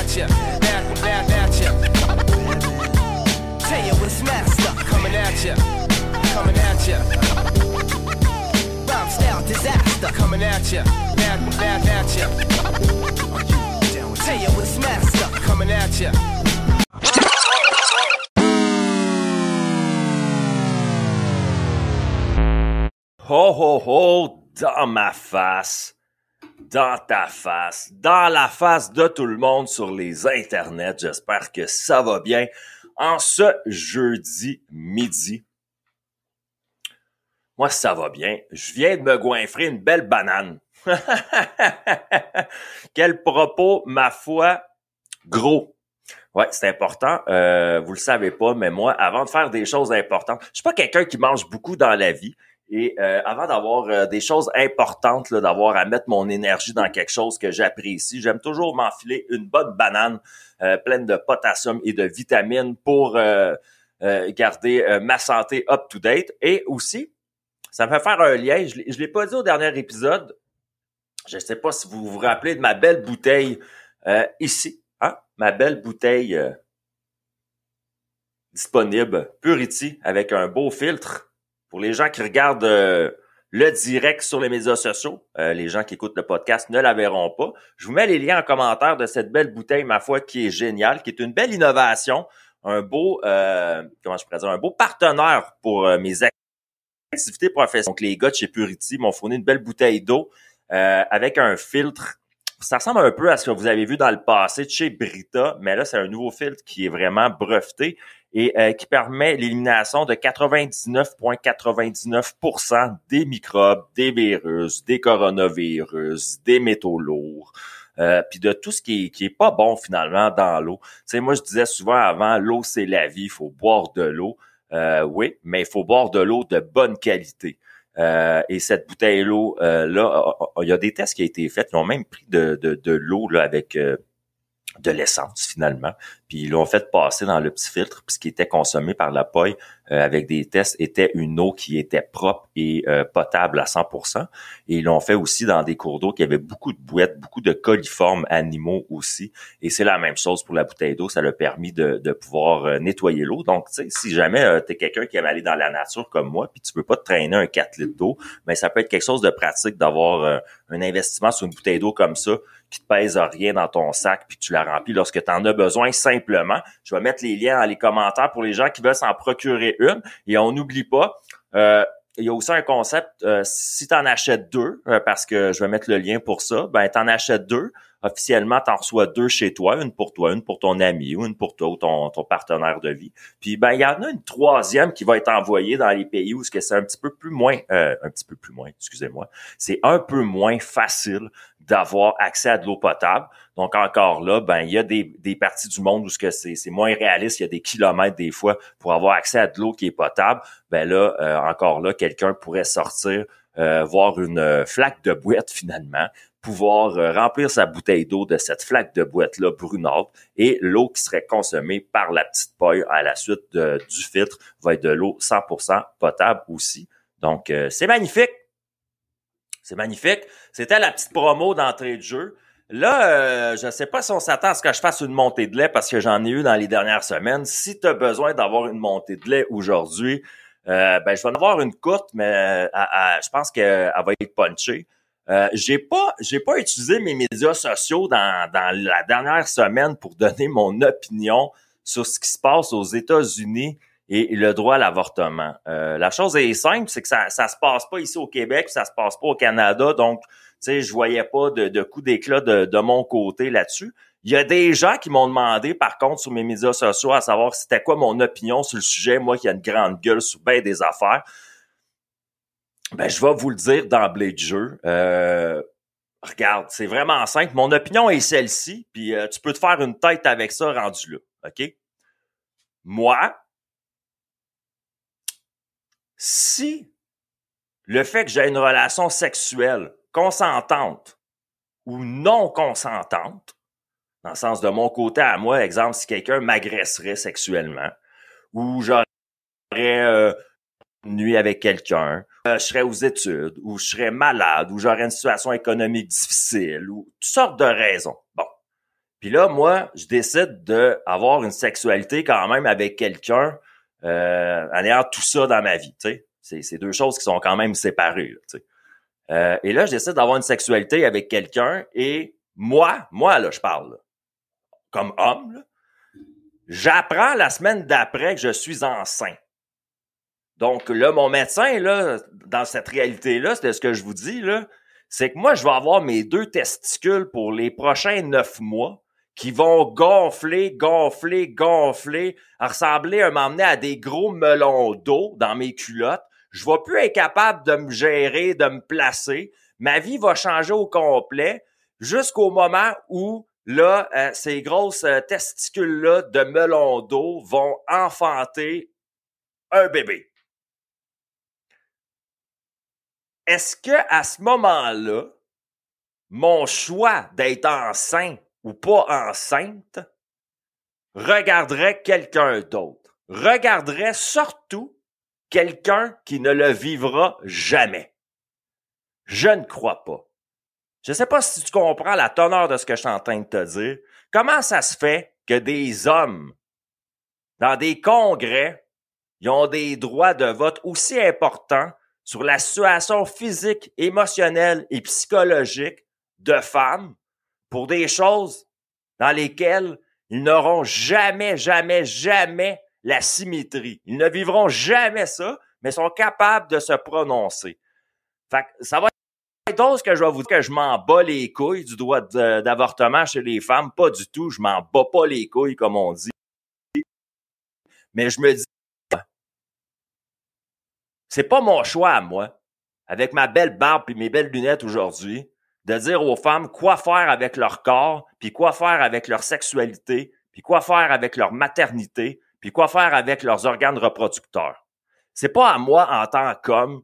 at ya, back and back at ya. what's messed up. coming at ya, coming at ya. Bomb style disaster, coming at ya, back and back at ya. what's messed up. coming at ya. Ho ho ho, dumbass. Dans ta face, dans la face de tout le monde sur les internets. J'espère que ça va bien. En ce jeudi midi, moi ça va bien. Je viens de me goinfrer une belle banane. Quel propos, ma foi, gros. Ouais, c'est important. Euh, vous le savez pas, mais moi, avant de faire des choses importantes, je suis pas quelqu'un qui mange beaucoup dans la vie. Et euh, avant d'avoir euh, des choses importantes, d'avoir à mettre mon énergie dans quelque chose que j'apprécie, j'aime toujours m'enfiler une bonne banane euh, pleine de potassium et de vitamines pour garder ma santé up-to-date. Et aussi, ça me fait faire un lien, je ne l'ai pas dit au dernier épisode, je ne sais pas si vous vous rappelez de ma belle bouteille ici, hein? ma belle bouteille disponible, Purity, avec un beau filtre pour les gens qui regardent euh, le direct sur les médias sociaux, euh, les gens qui écoutent le podcast ne la verront pas. Je vous mets les liens en commentaire de cette belle bouteille, ma foi, qui est géniale, qui est une belle innovation, un beau, euh, comment je pourrais dire, un beau partenaire pour mes activités professionnelles. Donc, les gars de chez Purity m'ont fourni une belle bouteille d'eau avec un filtre ça ressemble un peu à ce que vous avez vu dans le passé chez Brita, mais là, c'est un nouveau filtre qui est vraiment breveté et euh, qui permet l'élimination de 99,99% des microbes, des virus, des coronavirus, des métaux lourds, euh, puis de tout ce qui est, qui est pas bon finalement dans l'eau. Tu sais, moi je disais souvent avant, l'eau c'est la vie, il faut boire de l'eau. Euh, oui, mais il faut boire de l'eau de bonne qualité. Euh, et cette bouteille d'eau là, il y a des tests qui ont été faits. Ils ont même pris de, l'eau avec de l'essence finalement. Puis ils l'ont fait passer dans le petit filtre, puis ce qui était consommé par la paille euh, avec des tests était une eau qui était propre et euh, potable à 100%. Et ils l'ont fait aussi dans des cours d'eau qui avaient beaucoup de bouettes, beaucoup de coliformes animaux aussi. Et c'est la même chose pour la bouteille d'eau, ça l'a permis de, pouvoir euh, nettoyer l'eau. Donc, tu sais, si jamais tu es quelqu'un qui aime aller dans la nature comme moi, puis tu peux pas te traîner un 4 litres d'eau, mais ça peut être quelque chose de pratique d'avoir un investissement sur une bouteille d'eau comme ça qui te pèse rien dans ton sac puis tu la remplis lorsque tu en as besoin Je vais mettre les liens dans les commentaires pour les gens qui veulent s'en procurer une. Et on n'oublie pas, euh, il y a aussi un concept, euh, si tu en achètes deux, euh, parce que je vais mettre le lien pour ça, ben tu en achètes deux, officiellement, tu en reçois deux chez toi, une pour toi, une pour ton ami ou une pour toi ou ton, ton partenaire de vie. Puis ben il y en a une troisième qui va être envoyée dans les pays où c'est un petit peu plus moins, euh, un petit peu plus moins, excusez-moi, c'est un peu moins facile d'avoir accès à de l'eau potable. Donc encore là, ben il y a des, des parties du monde où c'est c'est moins réaliste, il y a des kilomètres des fois pour avoir accès à de l'eau qui est potable. Ben là, euh, encore là, quelqu'un pourrait sortir euh, voir une flaque de boîte finalement, pouvoir euh, remplir sa bouteille d'eau de cette flaque de boîte-là brunâtre et l'eau qui serait consommée par la petite paille à la suite du filtre va être de l'eau 100% potable aussi. Donc, euh, c'est magnifique. C'est magnifique. C'était la petite promo d'entrée de jeu. Là, euh, je ne sais pas si on s'attend à ce que je fasse une montée de lait parce que j'en ai eu dans les dernières semaines. Si tu as besoin d'avoir une montée de lait aujourd'hui, ben, je vais en avoir une courte, mais je pense qu'elle va être punchée. Euh, j'ai pas j'ai pas utilisé mes médias sociaux dans, dans la dernière semaine pour donner mon opinion sur ce qui se passe aux États-Unis et le droit à l'avortement. Euh, la chose est simple, c'est que ça ça se passe pas ici au Québec, ça se passe pas au Canada, donc tu sais je voyais pas de, de coup d'éclat de, de mon côté là-dessus. Il y a des gens qui m'ont demandé, par contre, sur mes médias sociaux, à savoir c'était quoi mon opinion sur le sujet, moi qui a une grande gueule sur bien des affaires. Ben, je vais vous le dire d'emblée de jeu. Euh, regarde, c'est vraiment simple. Mon opinion est celle-ci, puis euh, tu peux te faire une tête avec ça rendu là. OK? Moi, si le fait que j'ai une relation sexuelle consentante ou non consentante, dans le sens de mon côté à moi, exemple, si quelqu'un m'agresserait sexuellement, ou j'aurais euh, nuit avec quelqu'un, euh, je serais aux études, ou je serais malade, ou j'aurais une situation économique difficile, ou toutes sortes de raisons. Bon. Puis là, moi, je décide d'avoir une sexualité quand même avec quelqu'un euh, en ayant tout ça dans ma vie. C'est deux choses qui sont quand même séparées. Euh, et là, je décide d'avoir une sexualité avec quelqu'un et moi, moi là, je parle comme homme, j'apprends la semaine d'après que je suis enceint. Donc là, mon médecin, là, dans cette réalité-là, c'est ce que je vous dis, là, c'est que moi, je vais avoir mes deux testicules pour les prochains neuf mois qui vont gonfler, gonfler, gonfler, ressembler à m'emmener à des gros melons d'eau dans mes culottes. Je vais plus être capable de me gérer, de me placer. Ma vie va changer au complet jusqu'au moment où là, euh, ces grosses euh, testicules-là de melons d'eau vont enfanter un bébé. Est-ce que à ce moment-là, mon choix d'être enceinte ou pas enceinte regarderait quelqu'un d'autre. Regarderait surtout quelqu'un qui ne le vivra jamais? Je ne crois pas. Je ne sais pas si tu comprends la teneur de ce que je suis en train de te dire. Comment ça se fait que des hommes, dans des congrès, ils ont des droits de vote aussi importants sur la situation physique, émotionnelle et psychologique de femmes pour des choses dans lesquelles ils n'auront jamais, jamais, jamais la symétrie. Ils ne vivront jamais ça, mais sont capables de se prononcer. Fait que ça va être ce que je vais vous dire que je m'en bats les couilles du droit d'avortement chez les femmes. Pas du tout. Je m'en bats pas les couilles, comme on dit. Mais je me dis, c'est pas mon choix à moi, avec ma belle barbe et mes belles lunettes aujourd'hui, de dire aux femmes quoi faire avec leur corps, puis quoi faire avec leur sexualité, puis quoi faire avec leur maternité, puis quoi faire avec leurs organes reproducteurs. C'est pas à moi en tant qu'homme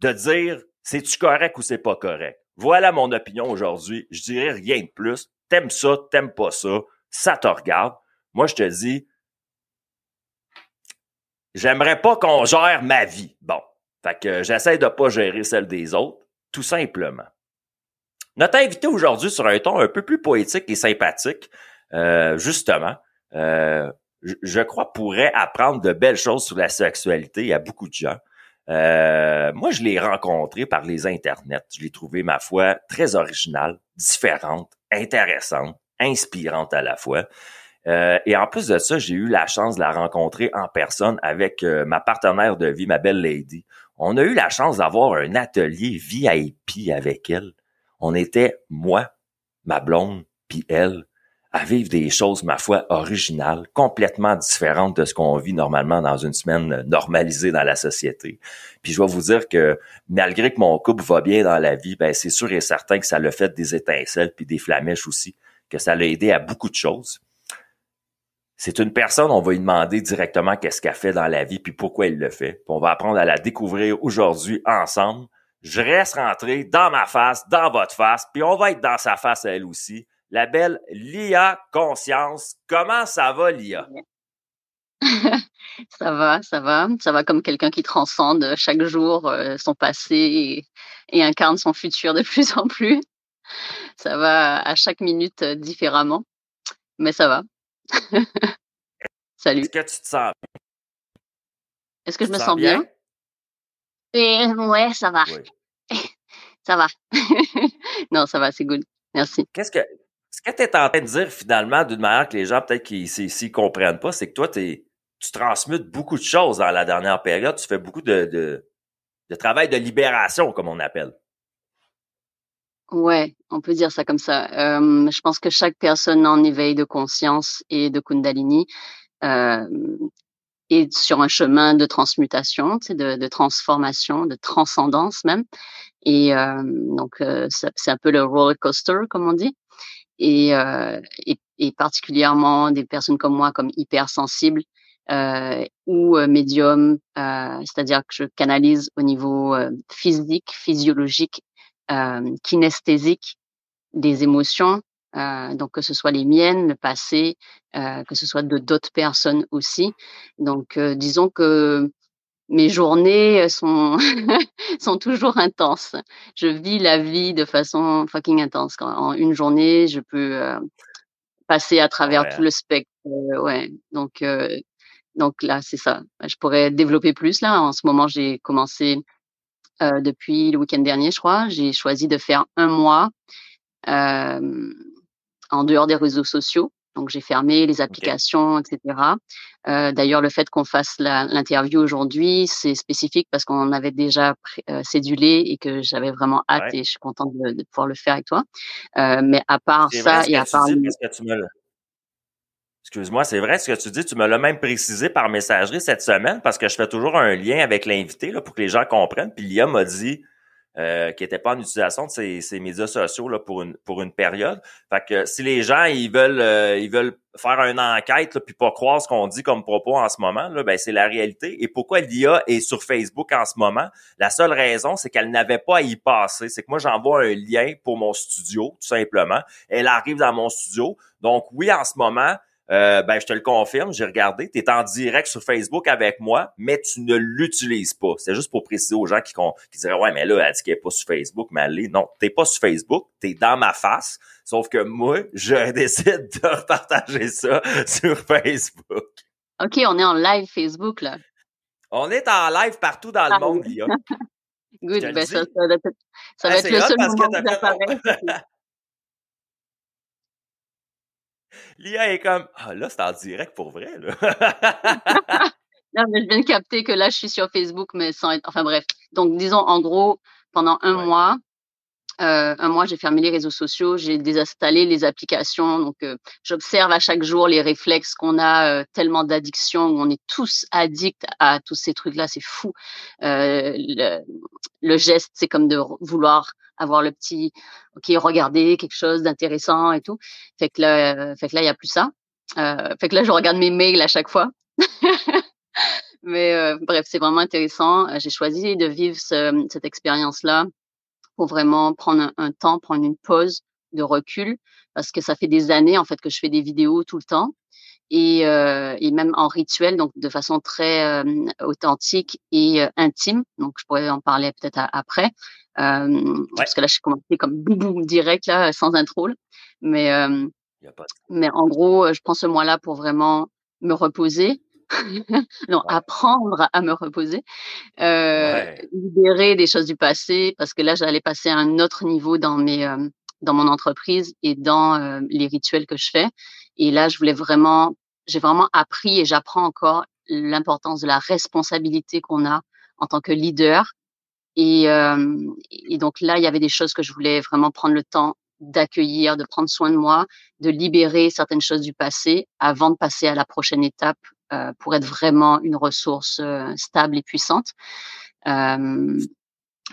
de dire c'est-tu correct ou c'est pas correct. Voilà mon opinion aujourd'hui. Je dirais rien de plus. T'aimes ça, t'aimes pas ça, ça te regarde. Moi, je te dis, j'aimerais pas qu'on gère ma vie. Bon. Fait que j'essaie de pas gérer celle des autres, tout simplement. Notre invité aujourd'hui sur un ton un peu plus poétique et sympathique, euh, justement, euh, je crois pourrait apprendre de belles choses sur la sexualité à beaucoup de gens. Euh, moi, je l'ai rencontré par les internets. Je l'ai trouvé, ma foi, très originale, différente, intéressante, inspirante à la fois. Et en plus de ça, j'ai eu la chance de la rencontrer en personne avec ma partenaire de vie, ma belle lady. On a eu la chance d'avoir un atelier VIP avec elle on était, moi, ma blonde, puis elle, à vivre des choses, ma foi, originales, complètement différentes de ce qu'on vit normalement dans une semaine normalisée dans la société. Puis je vais vous dire que malgré que mon couple va bien dans la vie, ben c'est sûr et certain que ça l'a fait des étincelles puis des flamèches aussi, que ça l'a aidé à beaucoup de choses. C'est une personne, on va lui demander directement qu'est-ce qu'elle fait dans la vie puis pourquoi elle le fait. Puis on va apprendre à la découvrir aujourd'hui ensemble je reste rentré dans ma face, dans votre face, puis on va être dans sa face elle aussi. La belle Lia Conscience. Comment ça va, Lia? ça va, ça va. Ça va comme quelqu'un qui transcende chaque jour euh, son passé et, incarne son futur de plus en plus. Ça va à chaque minute différemment, mais ça va. Salut. Est-ce que tu te sens bien? Est-ce que je me sens bien? Et ouais, ça va. ça va. non, ça va, c'est good. Merci. Qu'est-ce que ce que tu es en train de dire finalement, d'une manière que les gens peut-être qui s'y comprennent pas, c'est que toi, es, tu transmutes beaucoup de choses dans la dernière période. Tu fais beaucoup de, de, de travail de libération, comme on appelle. Ouais, on peut dire ça comme ça. Euh, je pense que chaque personne en éveil de conscience et de Kundalini euh, et sur un chemin de transmutation, de, de transformation, de transcendance même. Et euh, donc, c'est un peu le roller coaster, comme on dit. Et, et, et, particulièrement des personnes comme moi, comme hypersensibles ou médium, c'est-à-dire que je canalise au niveau physique, physiologique, kinesthésique des émotions, euh, donc que ce soit les miennes, le passé, euh, que ce soit de d'autres personnes aussi. Donc euh, disons que mes journées sont sont toujours intenses. Je vis la vie de façon fucking intense. En une journée, je peux passer à travers Ouais. tout le spectre. euh, ouais. Donc, euh, donc là, c'est ça. Je pourrais développer plus là. En ce moment, j'ai commencé euh, depuis le week-end dernier, je crois. J'ai choisi de faire un mois euh, en dehors des réseaux sociaux. Donc, j'ai fermé les applications, etc. Euh, D'ailleurs, le fait qu'on fasse l'interview aujourd'hui, c'est spécifique parce qu'on avait déjà euh, cédulé et que j'avais vraiment hâte Ouais. et je suis contente de, de pouvoir le faire avec toi. Euh, mais à part ça et à part dis le- parce que tu me l'as- Excuse-moi, c'est vrai ce que tu dis. Tu me l'as même précisé par messagerie cette semaine parce que je fais toujours un lien avec l'invité là, pour que les gens comprennent. Puis Lia m'a dit euh, qu'il n'était pas en utilisation de ses, ses médias sociaux là, pour une pour une période. Fait que si les gens ils veulent euh, ils veulent faire une enquête là, puis pas croire ce qu'on dit comme propos en ce moment, là, ben c'est la réalité. Et pourquoi Lia est sur Facebook en ce moment? La seule raison, c'est qu'elle n'avait pas à y passer. C'est que moi j'envoie un lien pour mon studio, tout simplement. Elle arrive dans mon studio. Donc oui, en ce moment. Euh, ben, je te le confirme, j'ai regardé. Tu es en direct sur Facebook avec moi, mais tu ne l'utilises pas. C'est juste pour préciser aux gens qui, diraient Ouais, mais là, elle dit qu'elle n'est pas sur Facebook, mais elle l'est. Non, t'es pas sur Facebook, tu es dans ma face. Sauf que moi, je décide de repartager ça sur Facebook. Ok, on est en live Facebook là. On est en live partout dans le Ah monde. Lia. Good, ben ça, ça va être, ça va Ah, être c'est le seul parce que moment t'as où fait- j'apparais. Lia est comme Ah là, c'est en direct pour vrai, là. Non, mais je viens de capter que là, je suis sur Facebook, mais sans être. Enfin bref. Donc, disons, en gros, pendant un Ouais. mois, euh, un mois, j'ai fermé les réseaux sociaux, j'ai désinstallé les applications. Donc, euh, j'observe à chaque jour les réflexes qu'on a, euh, tellement d'addictions, où on est tous addicts à tous ces trucs-là, c'est fou. Le, le geste, c'est comme de vouloir avoir le petit, ok, regarder quelque chose d'intéressant et tout. Fait que là, fait que là, il y a plus ça. Euh, fait que là, je regarde mes mails à chaque fois. Mais euh, bref, c'est vraiment intéressant. Euh, J'ai choisi de vivre ce- cette expérience-là pour vraiment prendre un temps, prendre une pause de recul, parce que ça fait des années en fait que je fais des vidéos tout le temps et, euh, et même en rituel, donc de façon très euh, authentique et euh, intime. Donc je pourrais en parler peut-être après, euh, parce que là je suis commencé comme boum boum direct là, sans intro. là. Mais euh, y a pas de- mais en gros, euh, je prends ce mois-là pour vraiment me reposer. non, Ouais. apprendre à me reposer, euh, Ouais. libérer des choses du passé, parce que là, j'allais passer à un autre niveau dans mes, euh, dans mon entreprise et dans euh, les rituels que je fais. Et là, je voulais vraiment, j'ai vraiment appris et j'apprends encore l'importance de la responsabilité qu'on a en tant que leader. Et, euh, et donc là, il y avait des choses que je voulais vraiment prendre le temps d'accueillir, de prendre soin de moi, de libérer certaines choses du passé avant de passer à la prochaine étape euh, pour être vraiment une ressource euh, stable et puissante. Euh,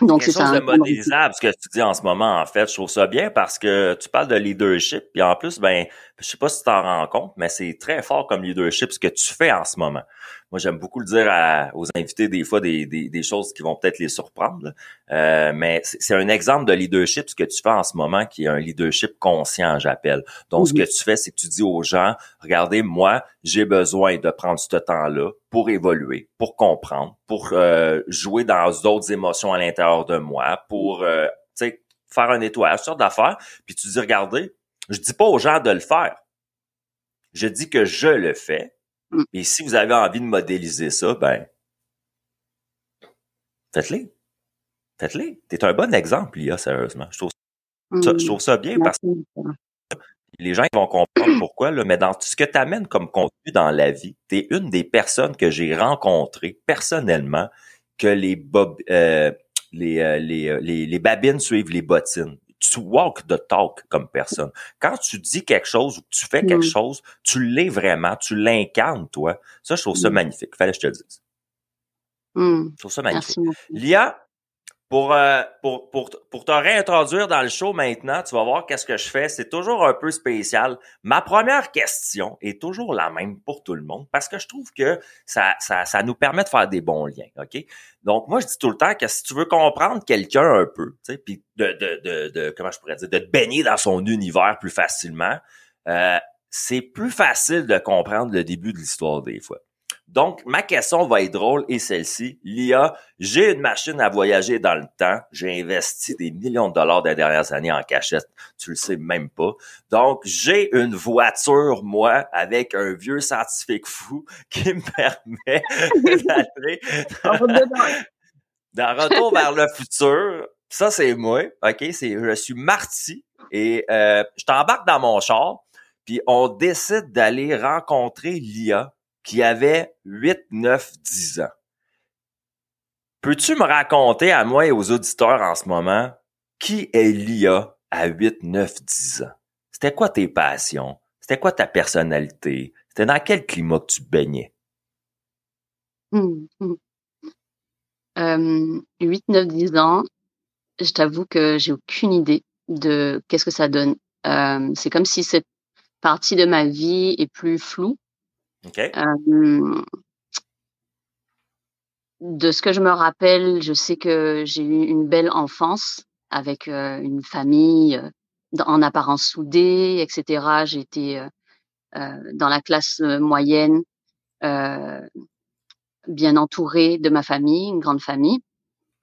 donc c'est ça. de modélisable, ce que tu dis en ce moment, en fait. Je trouve ça bien parce que tu parles de leadership, puis en plus, ben, je sais pas si tu t'en rends compte, mais c'est très fort comme leadership ce que tu fais en ce moment. Moi, j'aime beaucoup le dire à- aux invités des fois des, des, des choses qui vont peut-être les surprendre. Euh, mais c'est un exemple de leadership ce que tu fais en ce moment, qui est un leadership conscient, j'appelle. Donc, ce que tu fais, c'est que tu dis aux gens, regardez, moi, j'ai besoin de prendre ce temps-là pour évoluer, pour comprendre, pour euh, jouer dans d'autres émotions à l'intérieur de moi, pour euh, faire un nettoyage, sortes d'affaires. Puis tu dis, regardez, je dis pas aux gens de le faire. Je dis que je le fais. Mm. Et si vous avez envie de modéliser ça, ben, faites-le. Faites-le. T'es un bon exemple, Lia, sérieusement. Je trouve ça, je trouve ça bien parce que les gens ils vont comprendre pourquoi, là, mais dans ce que tu amènes comme contenu dans la vie, tu es une des personnes que j'ai rencontrées personnellement que les, bob, euh, les, euh, les, euh, les, les babines suivent les bottines. Tu walk the talk comme personne. Quand tu dis quelque chose ou que tu fais quelque Mm. chose, tu l'es vraiment, tu l'incarnes, toi. Ça, je trouve ça Mm. magnifique. Fallait que je te le dise. Mm. Je trouve ça magnifique. Lia, pour, euh, pour, pour, pour te réintroduire dans le show maintenant, tu vas voir qu'est-ce que je fais. C'est toujours un peu spécial. Ma première question est toujours la même pour tout le monde parce que je trouve que ça, ça, ça nous permet de faire des bons liens. OK? Donc, moi, je dis tout le temps que si tu veux comprendre quelqu'un un peu, tu sais, puis de, de, de, de, comment je pourrais dire, de te baigner dans son univers plus facilement, euh, c'est plus facile de comprendre le début de l'histoire des fois. Donc, ma question va être drôle et celle-ci. Lia, j'ai une machine à voyager dans le temps. J'ai investi des millions de dollars des dernières années en cachette. Tu le sais même pas. Donc, j'ai une voiture, moi, avec un vieux scientifique fou qui me permet d'aller dans Retour vers le futur. Ça, c'est moi. OK? C'est, je suis Marty et euh, je t'embarque dans mon char puis on décide d'aller rencontrer Lia qui avait 8, 9, 10 ans. Peux-tu me raconter à moi et aux auditeurs en ce moment qui est Lia à 8, 9, 10 ans? C'était quoi tes passions? C'était quoi ta personnalité? C'était dans quel climat que tu baignais? 8, 9, 10 ans, je t'avoue que j'ai aucune idée de qu'est-ce que ça donne. Euh, c'est comme si cette partie de ma vie est plus floue. Euh, de ce que je me rappelle, je sais que j'ai eu une belle enfance avec euh, une famille en apparence soudée, etc. J'ai été dans la classe moyenne, bien entourée de ma famille, une grande famille.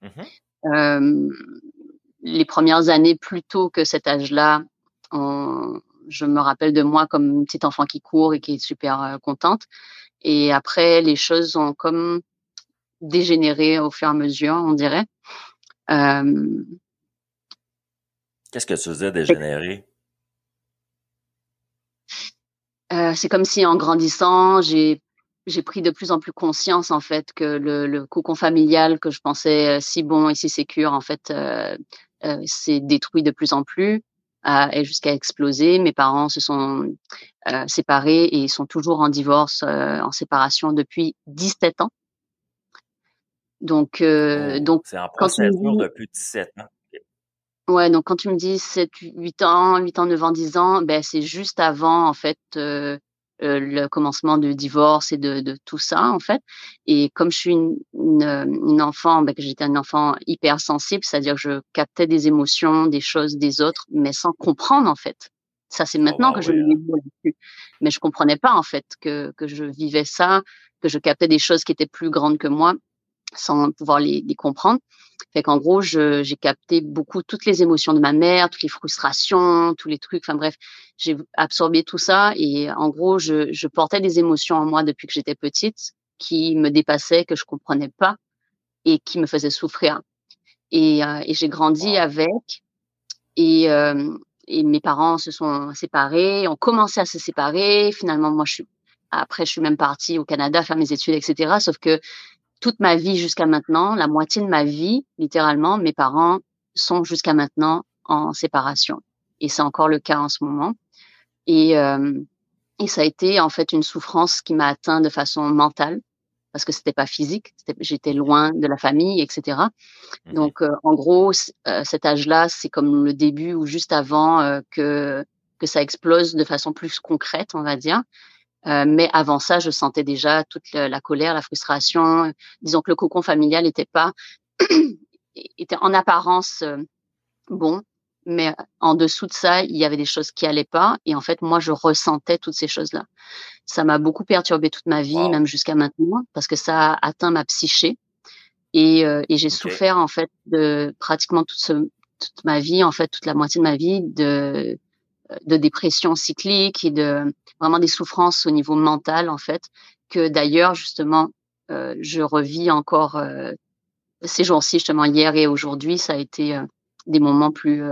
Mmh les premières années, plus tôt que cet âge-là, on, je me rappelle de moi comme une petite enfant qui court et qui est super euh, contente. Et après, les choses ont comme dégénéré au fur et à mesure, on dirait. Euh, Qu'est-ce que tu faisais dégénérer? Euh, c'est comme si en grandissant, j'ai j'ai pris de plus en plus conscience en fait que le, le cocon familial que je pensais si bon et si sécure en fait euh, s'est détruit de plus en plus et jusqu'à exploser. Mes parents se sont euh, séparés et ils sont toujours en divorce, euh, en séparation depuis 17 ans. Donc, euh, oh, donc c'est en procédure depuis 17 ans. Ouais, donc quand tu me dis 7, 8 ans, 8 ans, 9 ans, 10 ans, ben c'est juste avant en fait euh, euh, le commencement du divorce et de, de, tout ça en fait. Et comme je suis une, une, enfant, ben, que j'étais un enfant hyper sensible, c'est-à-dire que je captais des émotions, des choses des autres, mais sans comprendre en fait. Ça c'est maintenant oh, que je me là mais je comprenais pas en fait que que je vivais ça, que je captais des choses qui étaient plus grandes que moi sans pouvoir les, les comprendre. Fait qu'en gros, j'ai capté beaucoup toutes les émotions de ma mère, toutes les frustrations, tous les trucs. Enfin bref, j'ai absorbé tout ça et en gros, je, je, portais des émotions en moi depuis que j'étais petite qui me dépassaient, que je comprenais pas et qui me faisaient souffrir. Et, euh, et j'ai grandi avec et, euh, et mes parents se sont séparés, ont commencé à se séparer. Finalement, moi, je suis après, je suis même partie au Canada faire mes études, etc. Sauf que toute ma vie jusqu'à maintenant, la moitié de ma vie, littéralement, mes parents sont jusqu'à maintenant en séparation. Et c'est encore le cas en ce moment. Et, euh, et ça a été en fait une souffrance qui m'a atteint de façon mentale parce que c'était pas physique, j'étais loin de la famille, etc. Mmh Donc, euh, en gros, euh, cet âge-là, c'est comme le début ou juste avant euh, que que ça explose de façon plus concrète, on va dire. Euh, mais avant ça, je sentais déjà toute la, colère, la frustration. Disons que le cocon familial n'était pas, était en apparence euh, bon, mais en dessous de ça, il y avait des choses qui allaient pas. Et en fait, moi, je ressentais toutes ces choses-là. Ça m'a beaucoup perturbé toute ma vie, même jusqu'à maintenant, parce que ça a atteint ma psyché. Et, euh, et j'ai souffert en fait de pratiquement toute, ce, toute ma vie, en fait, toute la moitié de ma vie, de de dépression cyclique et de vraiment des souffrances au niveau mental en fait que d'ailleurs justement euh, je revis encore euh, ces jours-ci justement hier et aujourd'hui ça a été euh, des moments plus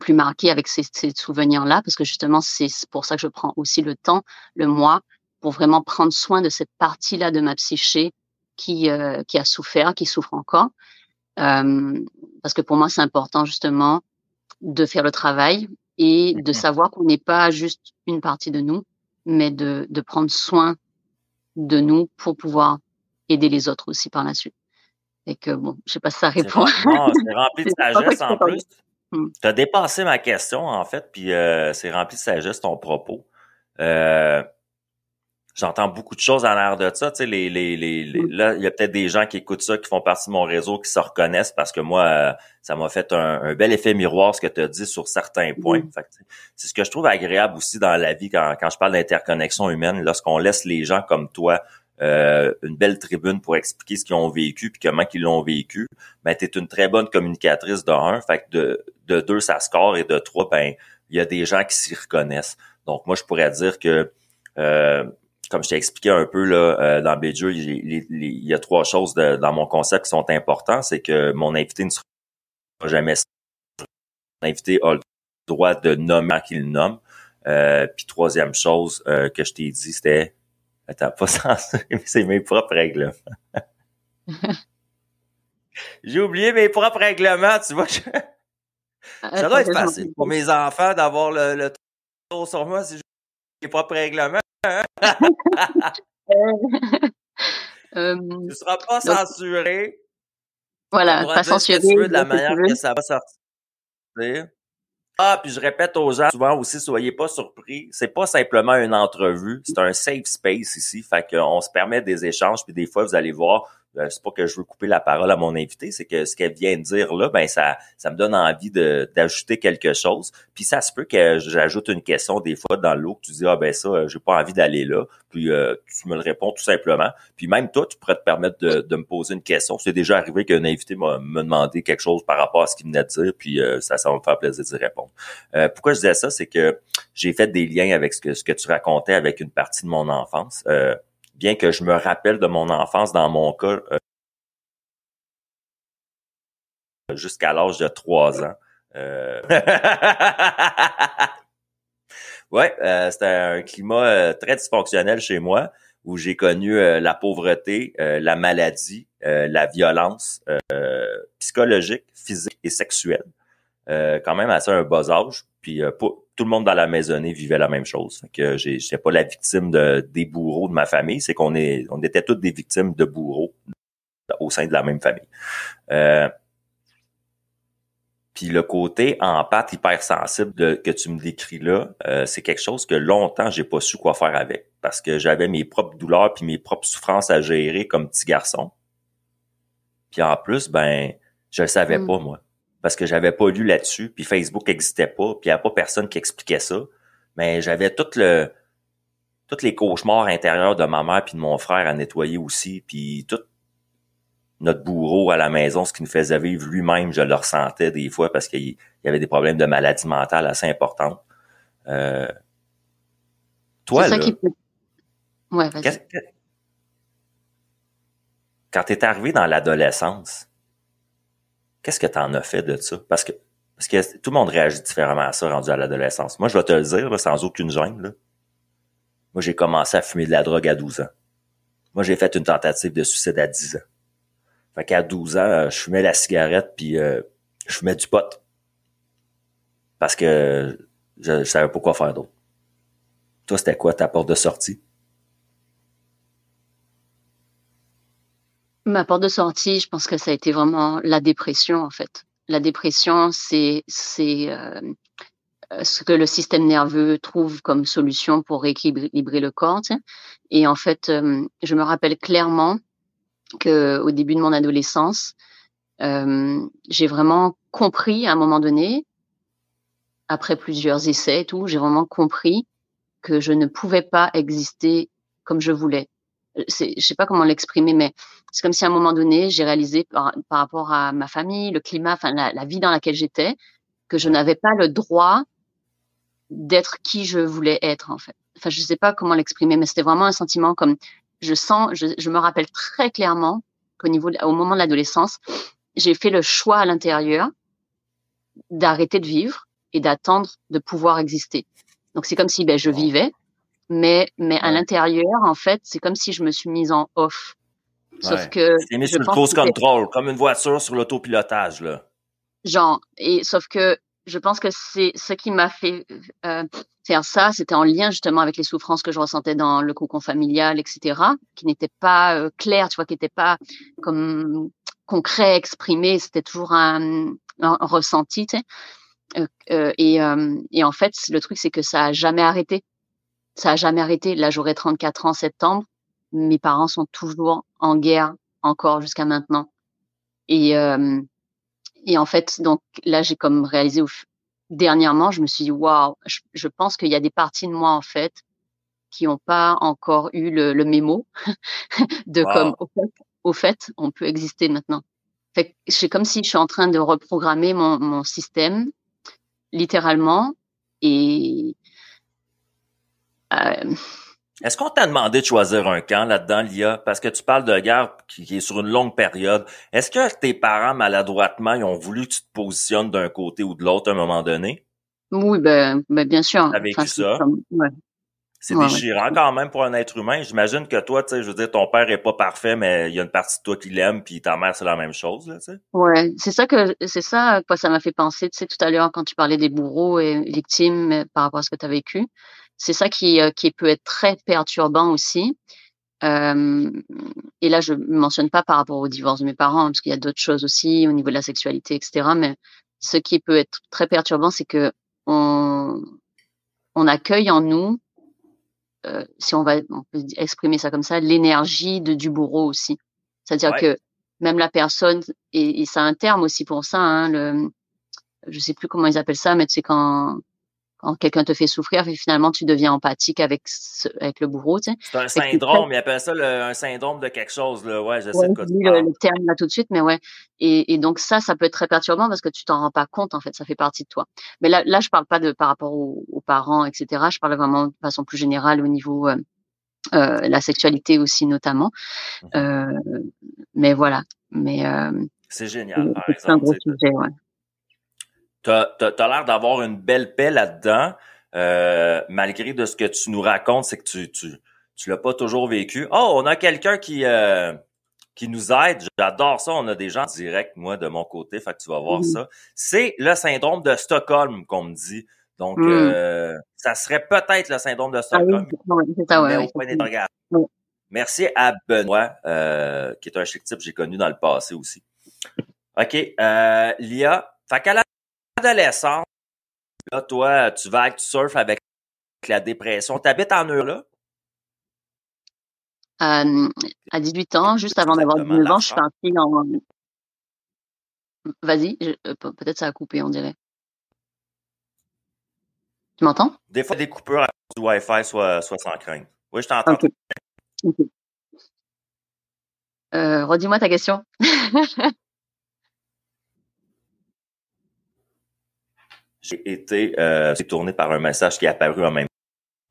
plus marqués avec ces, ces souvenirs là parce que justement c'est pour ça que je prends aussi le temps le mois pour vraiment prendre soin de cette partie là de ma psyché qui qui a souffert qui souffre encore. Parce que pour moi c'est important justement de faire le travail et de savoir qu'on n'est pas juste une partie de nous, mais de, de prendre soin de nous pour pouvoir aider les autres aussi par la suite. Et que bon, je sais pas si ça répond. C'est rempli de sagesse en plus. Hmm. Tu as dépassé ma question en fait, puis euh, c'est rempli de sagesse ton propos. Euh, j'entends beaucoup de choses en l'air de ça. Tu sais, les, les, les, là, il y a peut-être des gens qui écoutent ça, qui font partie de mon réseau, qui se reconnaissent parce que moi, euh, ça m'a fait un, bel effet miroir ce que tu as dit sur certains points. c'est ce que je trouve agréable aussi dans la vie quand, quand je parle d'interconnexion humaine, lorsqu'on laisse les gens comme toi euh, une belle tribune pour expliquer ce qu'ils ont vécu puis comment ils l'ont vécu, ben tu es une très bonne communicatrice de un, fait que de, de deux ça score et de trois ben il y a des gens qui s'y reconnaissent. Donc moi je pourrais dire que euh, comme je t'ai expliqué un peu là, euh, dans BJ, il, il, y a trois choses dans mon concept qui sont importantes. C'est que mon invité ne sera jamais mon invité a le droit de nommer qu'il nomme. Euh, puis troisième chose euh, que je t'ai dit, c'était Attends, pas censé, c'est mes propres règlements. J'ai oublié mes propres règlements, tu vois. Ça doit être facile pour mes enfants d'avoir le, le tour sur moi si j'ai mes propres règlements. Euh, tu seras pas censuré. Voilà, pas censuré. de la manière que ça va sortir. Ah, puis je répète aux gens souvent aussi, soyez pas surpris. C'est pas simplement une entrevue, c'est un safe space ici. Fait qu'on se permet des échanges, puis des fois, vous allez voir, euh, c'est pas que je veux couper la parole à mon invité, c'est que ce qu'elle vient de dire là, ben ça, ça me donne envie de d'ajouter quelque chose. Puis ça se peut que j'ajoute une question des fois dans l'eau que tu dis ah ben ça, euh, j'ai pas envie d'aller là. Puis euh, tu me le réponds tout simplement. Puis même toi, tu pourrais te permettre de, de me poser une question. C'est déjà arrivé qu'un invité m'a me demandé quelque chose par rapport à ce qu'il venait de dire, puis ça, ça va me faire plaisir d'y répondre. pourquoi je disais ça, c'est que j'ai fait des liens avec ce que ce que tu racontais avec une partie de mon enfance bien que je me rappelle de mon enfance, dans mon cas, euh, jusqu'à l'âge de trois ans. Euh... ouais, euh, c'était un climat euh, très dysfonctionnel chez moi où j'ai connu la pauvreté, la maladie, la violence psychologique, physique et sexuelle. quand même assez un bas âge. Puis tout le monde dans la maisonnée vivait la même chose. Fait que j'étais pas la victime de, des bourreaux de ma famille, c'est qu'on est, on était toutes des victimes de bourreaux au sein de la même famille. Euh, puis le côté en pâte hypersensible de, que tu me décris là, euh, c'est quelque chose que longtemps j'ai pas su quoi faire avec parce que j'avais mes propres douleurs puis mes propres souffrances à gérer comme petit garçon. Puis en plus, ben, je le savais mm. pas moi parce que j'avais pas lu là-dessus, puis Facebook n'existait pas, puis il n'y a pas personne qui expliquait ça. Mais j'avais tout le tous les cauchemars intérieurs de ma mère puis de mon frère à nettoyer aussi, puis tout notre bourreau à la maison, ce qui nous faisait vivre lui-même, je le ressentais des fois parce qu'il y avait des problèmes de maladie mentale assez importantes. Euh... Toi, là, qui... ouais, quand tu es arrivé dans l'adolescence, Qu'est-ce que tu en as fait de ça? Parce que, parce que tout le monde réagit différemment à ça rendu à l'adolescence. Moi, je vais te le dire, sans aucune gêne. Là. Moi, j'ai commencé à fumer de la drogue à 12 ans. Moi, j'ai fait une tentative de suicide à 10 ans. Fait qu'à 12 ans, euh, je fumais la cigarette puis euh, je fumais du pot. Parce que je, je savais pas quoi faire d'autre. Toi, c'était quoi ta porte de sortie? Ma porte de sortie, je pense que ça a été vraiment la dépression en fait. La dépression, c'est c'est euh, ce que le système nerveux trouve comme solution pour rééquilibrer le corps. Et en fait, euh, je me rappelle clairement que au début de mon adolescence, euh, j'ai vraiment compris à un moment donné, après plusieurs essais et tout, j'ai vraiment compris que je ne pouvais pas exister comme je voulais je sais pas comment l'exprimer, mais c'est comme si à un moment donné, j'ai réalisé par, rapport à ma famille, le climat, enfin la, vie dans laquelle j'étais, que je n'avais pas le droit d'être qui je voulais être en fait. Enfin, je sais pas comment l'exprimer, mais c'était vraiment un sentiment comme je sens, je, je me rappelle très clairement qu'au niveau, au moment de l'adolescence, j'ai fait le choix à l'intérieur d'arrêter de vivre et d'attendre de pouvoir exister. Donc c'est comme si ben, je vivais, mais mais à l'intérieur en fait c'est comme si je me suis mise en off. Sauf que c'est mis sur le cruise control comme une voiture sur l'autopilotage là. Genre et sauf que je pense que c'est ce qui m'a fait euh, faire ça c'était en lien justement avec les souffrances que je ressentais dans le cocon familial etc qui n'étaient pas euh, claires tu vois qui n'étaient pas comme concret exprimé c'était toujours un, un, ressenti tu sais. Euh, euh et, euh, et en fait le truc c'est que ça a jamais arrêté ça a jamais arrêté. Là, j'aurai 34 ans en septembre. Mes parents sont toujours en guerre encore jusqu'à maintenant. Et, euh, et en fait, donc là, j'ai comme réalisé dernièrement, je me suis dit, waouh, je, pense qu'il y a des parties de moi, en fait, qui n'ont pas encore eu le, le mémo de comme, au fait, au fait, on peut exister maintenant. c'est comme si je suis en train de reprogrammer mon, mon système, littéralement, et euh, est-ce qu'on t'a demandé de choisir un camp là-dedans, Lia? Parce que tu parles de guerre qui est sur une longue période. Est-ce que tes parents, maladroitement, ils ont voulu que tu te positionnes d'un côté ou de l'autre à un moment donné? Oui, ben, ben bien sûr. T'as vécu ça? C'est déchirant quand même pour un être humain. J'imagine que toi, tu sais, je veux dire, ton père est pas parfait, mais il y a une partie de toi qui l'aime, puis ta mère, c'est la même chose, là, tu sais. Ouais, c'est ça que c'est ça quoi ça m'a fait penser, tu sais, tout à l'heure quand tu parlais des bourreaux et victimes euh, par rapport à ce que tu as vécu. C'est ça qui, euh, qui peut être très perturbant aussi. Euh, et là, je mentionne pas par rapport au divorce de mes parents, hein, parce qu'il y a d'autres choses aussi au niveau de la sexualité, etc. Mais ce qui peut être très perturbant, c'est que on, on accueille en nous, euh, si on va on peut exprimer ça comme ça, l'énergie de du bourreau aussi. C'est-à-dire que même la personne, et, et ça a un terme aussi pour ça, hein, le, je sais plus comment ils appellent ça, mais c'est quand quand quelqu'un te fait souffrir, et finalement tu deviens empathique avec avec le bourreau. Tu sais. C'est un syndrome, il appelle ça un syndrome de quelque chose. Là. Ouais, je sais quoi le, le, terme là tout de suite, mais ouais. Et, et, donc ça, ça peut être très perturbant parce que tu t'en rends pas compte en fait, ça fait partie de toi. Mais là, là, je parle pas de par rapport aux, parents, etc. Je parle vraiment de façon plus générale au niveau euh, euh la sexualité aussi notamment. Mmh euh, mais voilà. Mais euh, c'est génial. Par exemple, c'est un gros sujet, ouais tu as, l'air d'avoir une belle paix là-dedans, euh, malgré de ce que tu nous racontes, c'est que tu, tu, tu l'as pas toujours vécu. Oh, on a quelqu'un qui, euh, qui nous aide. J'adore ça. On a des gens directs, moi, de mon côté. Fait que tu vas voir ça. C'est le syndrome de Stockholm, qu'on me dit. Donc, mm. euh, ça serait peut-être le syndrome de ah Stockholm. Merci à Benoît, qui est un chic type que j'ai connu dans le passé aussi. OK. Lia, fait qu'à la adolescence, là, toi, tu vas tu surfes avec la dépression. Tu habites en Europe, là? Euh, à 18 ans, juste avant d'avoir 19 ans, je suis partie en. Vas-y, euh, peut-être ça a coupé, on dirait. Tu m'entends? Des fois, des coupures à cause du Wi-Fi, soit, soit sans crainte. Oui, je t'entends. Euh, redis-moi ta question. j'ai été euh, tourné par un message qui est apparu en même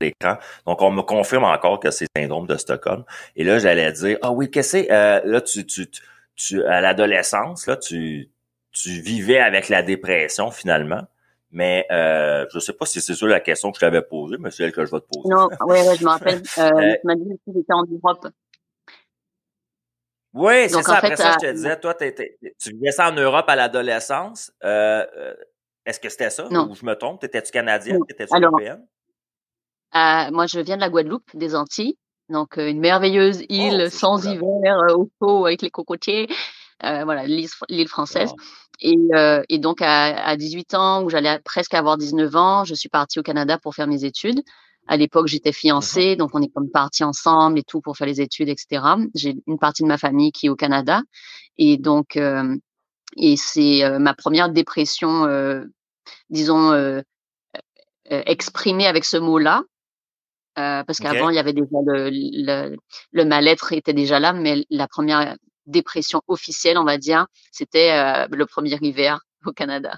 écran. Donc, on me confirme encore que c'est le syndrome de Stockholm. Et là, j'allais dire, ah oui, qu'est-ce que c'est? Euh, là, tu, tu, tu, à l'adolescence, là, tu, tu vivais avec la dépression, finalement. Mais euh, je sais pas si c'est ça la question que je t'avais posée, mais c'est elle que je vais te poser. Non, oui, ouais, je me rappelle. Euh, euh, tu m'as dit que j'étais en Europe. Oui, c'est ça. Après ça, je te disais, toi, tu vivais ça en Europe à l'adolescence. Euh, est-ce que c'était ça? Non. Ou je me trompe? T'étais-tu canadienne? T'étais-tu européenne? Euh, moi, je viens de la Guadeloupe, des Antilles. Donc, euh, une merveilleuse oh, île sans hiver, euh, au chaud, avec les cocotiers. voilà, l'île française. Et, et, donc, à, à, 18 ans, où j'allais presque avoir 19 ans, je suis partie au Canada pour faire mes études. À l'époque, j'étais fiancée, donc on est comme partis ensemble et tout pour faire les études, etc. J'ai une partie de ma famille qui est au Canada. Et donc, et c'est ma première dépression, disons, exprimée avec ce mot-là. parce qu'avant, il y avait déjà le, le, le mal-être était déjà là, mais la première dépression officielle, on va dire, c'était le premier hiver au Canada.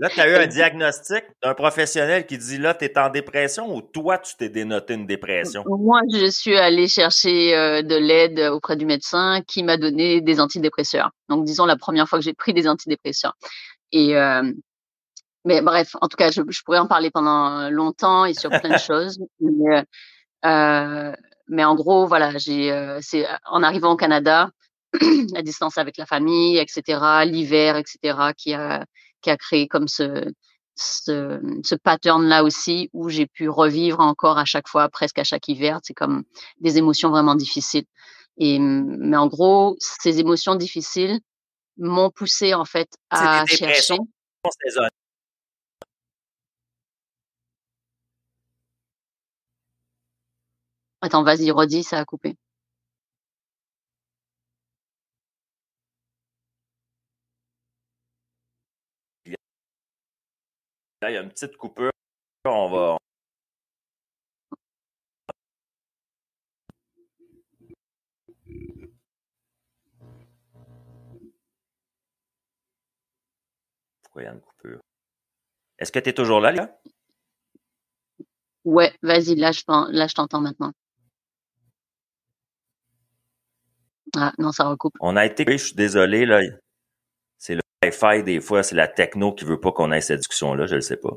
là, tu as eu un diagnostic d'un professionnel qui dit là, tu es en dépression ou toi, tu t'es dénoté une dépression? Moi, je suis allée chercher euh, de l'aide auprès du médecin qui m'a donné des antidépresseurs. Donc, disons la première fois que j'ai pris des antidépresseurs. Et euh, mais bref, en tout cas, je, je, pourrais en parler pendant longtemps et sur plein de choses. Mais, euh, mais en gros, voilà, j'ai, euh, c'est en arrivant au Canada, la distance avec la famille, etc., l'hiver, etc., qui a, qui a créé comme ce, ce, ce pattern-là aussi, où j'ai pu revivre encore à chaque fois, presque à chaque hiver. C'est comme des émotions vraiment difficiles. Et, mais en gros, ces émotions difficiles m'ont poussé en fait à chercher. Attends, vas-y, redis, ça a coupé. Là, il y a une petite coupure. On va. Pourquoi il y a une coupure? Est-ce que tu es toujours là, là? Ouais, vas-y, là, je t'entends maintenant. Ah, non, ça recoupe. On a été, je suis désolé, là. C'est le Wi-Fi, des fois, c'est la techno qui veut pas qu'on ait cette discussion-là, je le sais pas.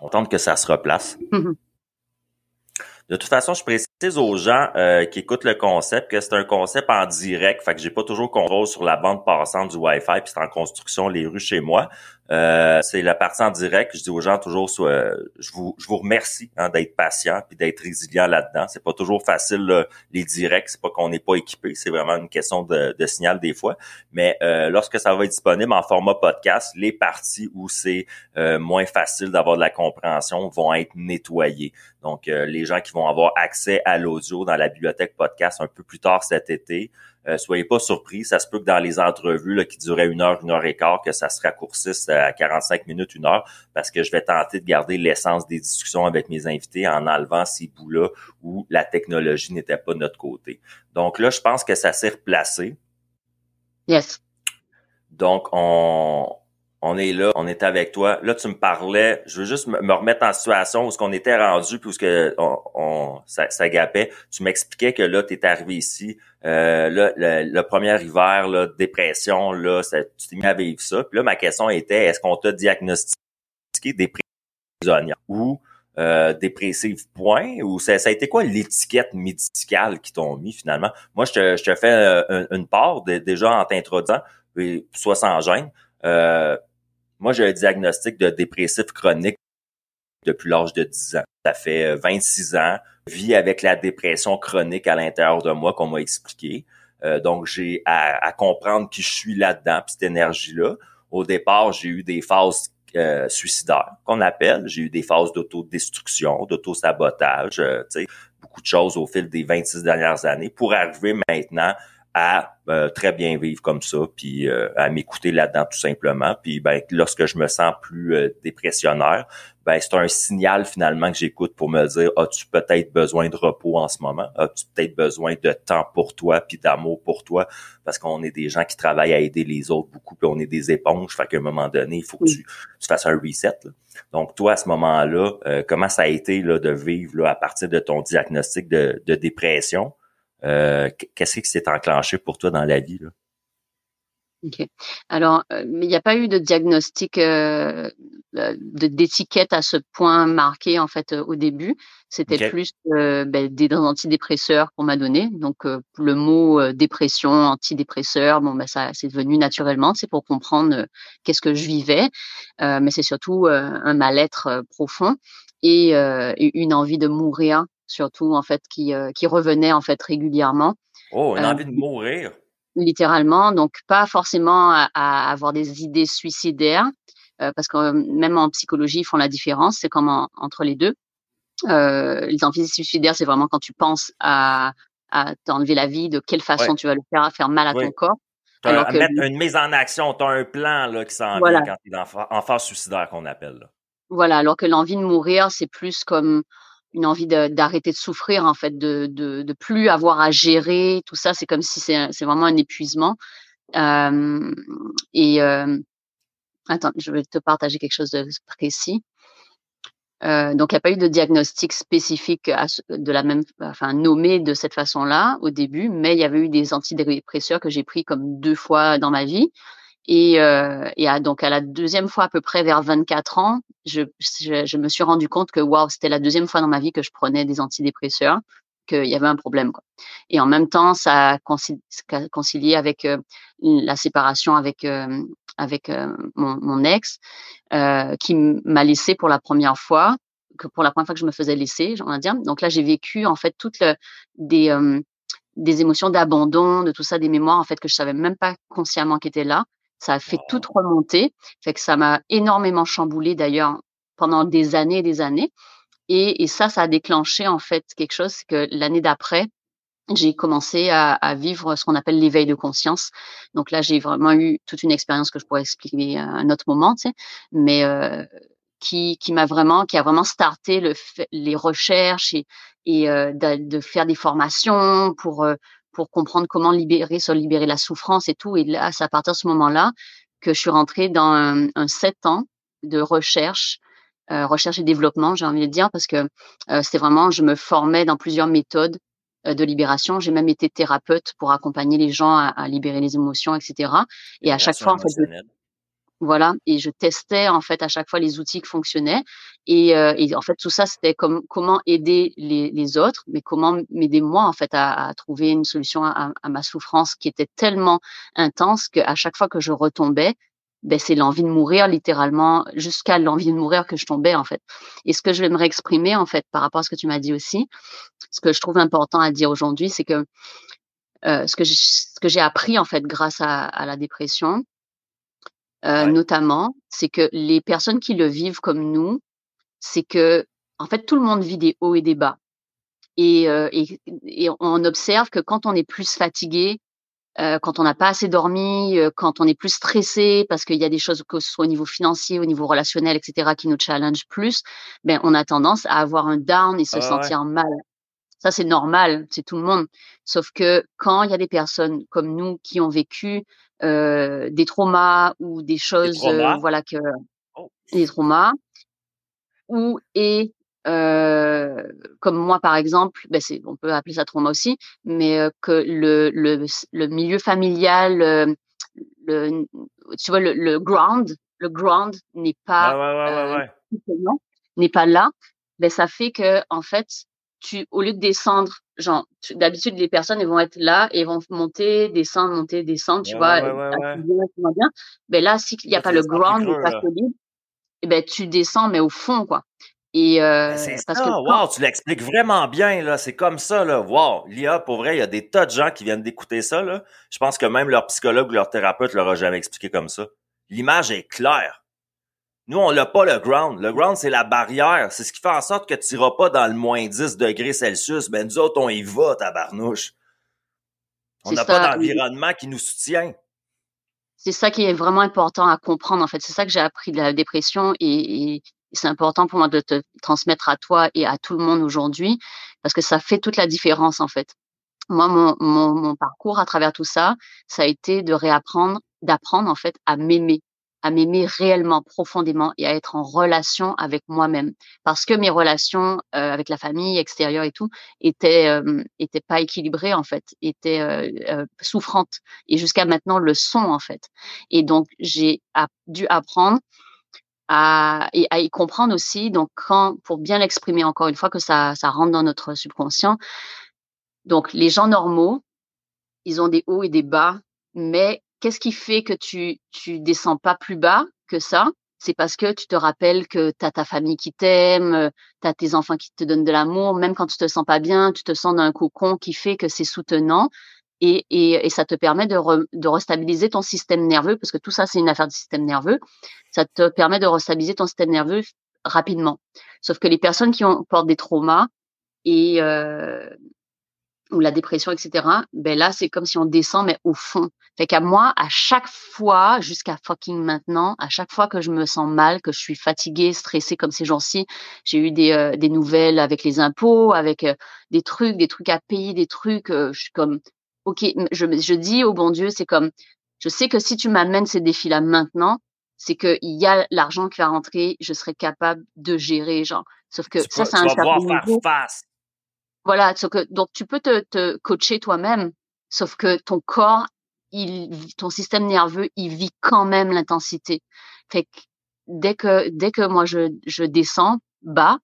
On tente que ça se replace. De toute façon, je précise aux gens euh, qui écoutent le concept que c'est un concept en direct, fait que j'ai pas toujours contrôle sur la bande passante du Wi-Fi, puis c'est en construction les rues chez moi. Euh, c'est la partie en direct. Je dis aux gens toujours, je vous, je vous remercie hein, d'être patient puis d'être résilient là-dedans. C'est pas toujours facile les directs. C'est pas qu'on n'est pas équipé. C'est vraiment une question de, de, signal des fois. Mais euh, lorsque ça va être disponible en format podcast, les parties où c'est euh, moins facile d'avoir de la compréhension vont être nettoyées. Donc, les gens qui vont avoir accès à l'audio dans la bibliothèque podcast un peu plus tard cet été, euh, soyez pas surpris, ça se peut que dans les entrevues là, qui duraient une heure, une heure et quart, que ça se raccourcisse à 45 minutes, une heure, parce que je vais tenter de garder l'essence des discussions avec mes invités en enlevant ces bouts-là où la technologie n'était pas de notre côté. Donc là, je pense que ça s'est replacé. Yes. Donc, on, on est là, on est avec toi. Là, tu me parlais, je veux juste me remettre en situation où ce qu'on était rendu, puis où ce que on, ça, ça gapait. Tu m'expliquais que là, tu es arrivé ici, euh, là, le, premier hiver, là, dépression, là, ça, tu t'es mis à vivre ça. Puis là, ma question était, est-ce qu'on t'a diagnostiqué dépression ou euh, dépressive point? Ou ça, ça a été quoi l'étiquette médicale qui t'ont mis finalement? Moi, je te, je te fais euh, une, part déjà en t'introduisant, soit sans gêne. Euh, moi, j'ai un diagnostic de dépressif chronique depuis l'âge de 10 ans. Ça fait 26 euh, ans, vie avec la dépression chronique à l'intérieur de moi qu'on m'a expliqué. Euh, donc, j'ai à, comprendre qui je suis là-dedans, puis cette énergie-là. Au départ, j'ai eu des phases suicidaires, qu'on appelle. J'ai eu des phases d'autodestruction, d'auto-sabotage, euh, beaucoup de choses au fil des 26 dernières années pour arriver maintenant à euh, très bien vivre comme ça, puis euh, à m'écouter là-dedans tout simplement. Puis ben, lorsque je me sens plus euh, dépressionnaire, ben c'est un signal finalement que j'écoute pour me dire as-tu peut-être besoin de repos en ce moment, as-tu peut-être besoin de temps pour toi puis d'amour pour toi, parce qu'on est des gens qui travaillent à aider les autres beaucoup, puis on est des éponges, fait qu'à un moment donné il faut que tu, fasses un reset. Donc toi à ce moment-là, comment ça a été là, de vivre là, à partir de ton diagnostic de, de dépression? Euh, qu'est-ce qui s'est enclenché pour toi dans la vie? Là? OK. Alors, euh, il n'y a pas eu de diagnostic euh, d'étiquette à ce point marqué en fait au début. C'était plus ben, des antidépresseurs qu'on m'a donné. Donc le mot dépression, antidépresseur, bon ben ça c'est devenu naturellement. C'est pour comprendre qu'est-ce que je vivais, mais c'est surtout un mal-être profond et une envie de mourir surtout en fait qui, euh, qui revenait en fait régulièrement. Oh, une envie de mourir. Littéralement, donc pas forcément à, avoir des idées suicidaires, euh, parce que même en psychologie, ils font la différence, c'est comme entre les deux. Euh, les envies suicidaires, c'est vraiment quand tu penses à, à t'enlever la vie, de quelle façon tu vas le faire, à faire mal à ton corps. Alors mettre une mise en action, tu as un plan là, qui s'en vient quand tu es en, phase suicidaire qu'on appelle. Voilà, alors que l'envie de mourir, c'est plus comme une envie d'arrêter de, souffrir en fait, de, de, de, plus avoir à gérer tout ça. C'est comme si c'est vraiment un épuisement. Et attends, je vais te partager quelque chose de précis. Euh, donc, il n'y a pas eu de diagnostic spécifique de la même, enfin nommé de cette façon-là au début, mais il y avait eu des antidépresseurs que j'ai pris comme deux fois dans ma vie. Et, euh, et à, donc à la deuxième fois à peu près vers 24 ans, je, je, je me suis rendu compte que waouh, c'était la deuxième fois dans ma vie que je prenais des antidépresseurs, qu'il y avait un problème. Quoi. Et en même temps, ça a concilié avec euh, la séparation avec euh, avec euh, mon, mon, ex, qui m'a laissé pour la première fois, que pour la première fois que je me faisais laisser, j'en dire. Donc là, j'ai vécu en fait toutes le, des des émotions d'abandon, de tout ça, des mémoires en fait que je savais même pas consciemment qui étaient là. Ça a fait toute remonter, fait que ça m'a énormément chamboulé d'ailleurs pendant des années et des années. Et, et ça, ça a déclenché en fait quelque chose, c'est que l'année d'après, j'ai commencé à, à, vivre ce qu'on appelle l'éveil de conscience. Donc là, j'ai vraiment eu toute une expérience que je pourrais expliquer à un autre moment, tu sais, mais euh, qui, qui m'a vraiment, qui a vraiment starté le, les recherches et, et euh, de, de, faire des formations pour euh, pour comprendre comment libérer, se libérer la souffrance et tout. Et là, c'est à partir de ce moment-là que je suis rentrée dans un, un sept ans de recherche euh, recherche et développement, j'ai envie de dire, parce que euh, c'était vraiment, je me formais dans plusieurs méthodes euh, de libération. J'ai même été thérapeute pour accompagner les gens à, à libérer les émotions, etc. Et à chaque fois, en fait, je, voilà, et je testais en fait à chaque fois les outils qui fonctionnaient. Et, euh, et en fait, tout ça, c'était comme comment aider les, les, autres, mais comment m'aider moi en fait à, à trouver une solution à, à, ma souffrance qui était tellement intense qu'à chaque fois que je retombais, ben, c'est l'envie de mourir littéralement jusqu'à l'envie de mourir que je tombais en fait. Et ce que je vais exprimer en fait par rapport à ce que tu m'as dit aussi, ce que je trouve important à dire aujourd'hui, c'est que euh, ce que ce que j'ai appris en fait grâce à, à la dépression, euh, ouais. notamment, c'est que les personnes qui le vivent comme nous, c'est que en fait tout le monde vit des hauts et des bas. Et, euh, et, et on observe que quand on est plus fatigué, euh, quand on n'a pas assez dormi, euh, quand on est plus stressé parce qu'il y a des choses que ce soit au niveau financier, au niveau relationnel, etc., qui nous challenge plus, ben on a tendance à avoir un down et se ah, sentir ouais. mal. Ça c'est normal, c'est tout le monde. Sauf que quand il y a des personnes comme nous qui ont vécu euh, des traumas ou des choses, des traumas. voilà que oh. des traumas, ou et euh, comme moi par exemple, ben c'est, on peut appeler ça trauma aussi, mais euh, que le, le, le, milieu familial, euh, le, tu vois, le, le ground, le ground n'est pas, ah ouais, ouais, euh, n'est pas là, ben ça fait que en fait, tu, au lieu de descendre, genre, d'habitude les personnes elles vont être là et vont monter, descendre, monter, descendre, tu vois, bien, bien. Ben là, s'il n'y a pas le ground, n'est pas solide, et ben tu descends mais au fond quoi. Et euh, ben, parce ça, que wow, tu l'expliques vraiment bien là. C'est comme ça là. Wow, l'IA pour vrai, il y a des tas de gens qui viennent d'écouter ça là. Je pense que même leur psychologue ou leur thérapeute leur a jamais expliqué comme ça. L'image est claire. Nous, on n'a pas le ground. Le ground, c'est la barrière. C'est ce qui fait en sorte que tu n'iras pas dans le moins 10 degrés Celsius. Ben, nous autres, on y va, tabarnouche. On n'a pas d'environnement qui nous soutient. C'est ça qui est vraiment important à comprendre, en fait. C'est ça que j'ai appris de la dépression et, et c'est important pour moi de te transmettre à toi et à tout le monde aujourd'hui parce que ça fait toute la différence en fait. Moi, mon, mon, mon parcours à travers tout ça, ça a été de réapprendre, d'apprendre en fait à m'aimer, à m'aimer réellement, profondément et à être en relation avec moi-même. Parce que mes relations euh, avec la famille extérieure et tout étaient euh, étaient pas équilibrées en fait, étaient euh, euh souffrantes et jusqu'à maintenant le sont en fait. Et donc j'ai dû apprendre à, et à y comprendre aussi. Donc, quand, pour bien l'exprimer encore une fois, que ça, ça rentre dans notre subconscient. Donc, les gens normaux, ils ont des hauts et des bas, mais qu'est-ce qui fait que tu, tu descends pas plus bas que ça? C'est parce que tu te rappelles que tu as ta famille qui t'aime, tu as tes enfants qui te donnent de l'amour, même quand tu te sens pas bien, tu te sens dans un cocon qui fait que c'est soutenant et, et, ça te permet de, de restabiliser ton système nerveux, parce que tout ça, c'est une affaire du système nerveux. Ça te permet de restabiliser ton système nerveux rapidement. Sauf que les personnes qui ont, portent des traumas et euh, ou la dépression, etc., ben là, c'est comme si on descend, mais au fond. Fait qu'à moi, à chaque fois, jusqu'à fucking maintenant, à chaque fois que je me sens mal, que je suis fatiguée, stressée comme ces jours-ci, j'ai eu des, euh, des nouvelles avec les impôts, avec euh, des trucs, des trucs à payer, des trucs, euh, je suis comme, ok, je, je dis au bon Dieu, c'est comme, je sais que si tu m'amènes ces défis-là maintenant, c'est qu'il y a l'argent qui va rentrer, je serai capable de gérer, genre. Sauf que tu ça, c'est un certain niveau. Face. Voilà, que, donc tu peux te, te coacher toi-même, sauf que ton corps, il, ton système nerveux, il vit quand même l'intensité. Fait que dès que, dès que moi je, je descends bas,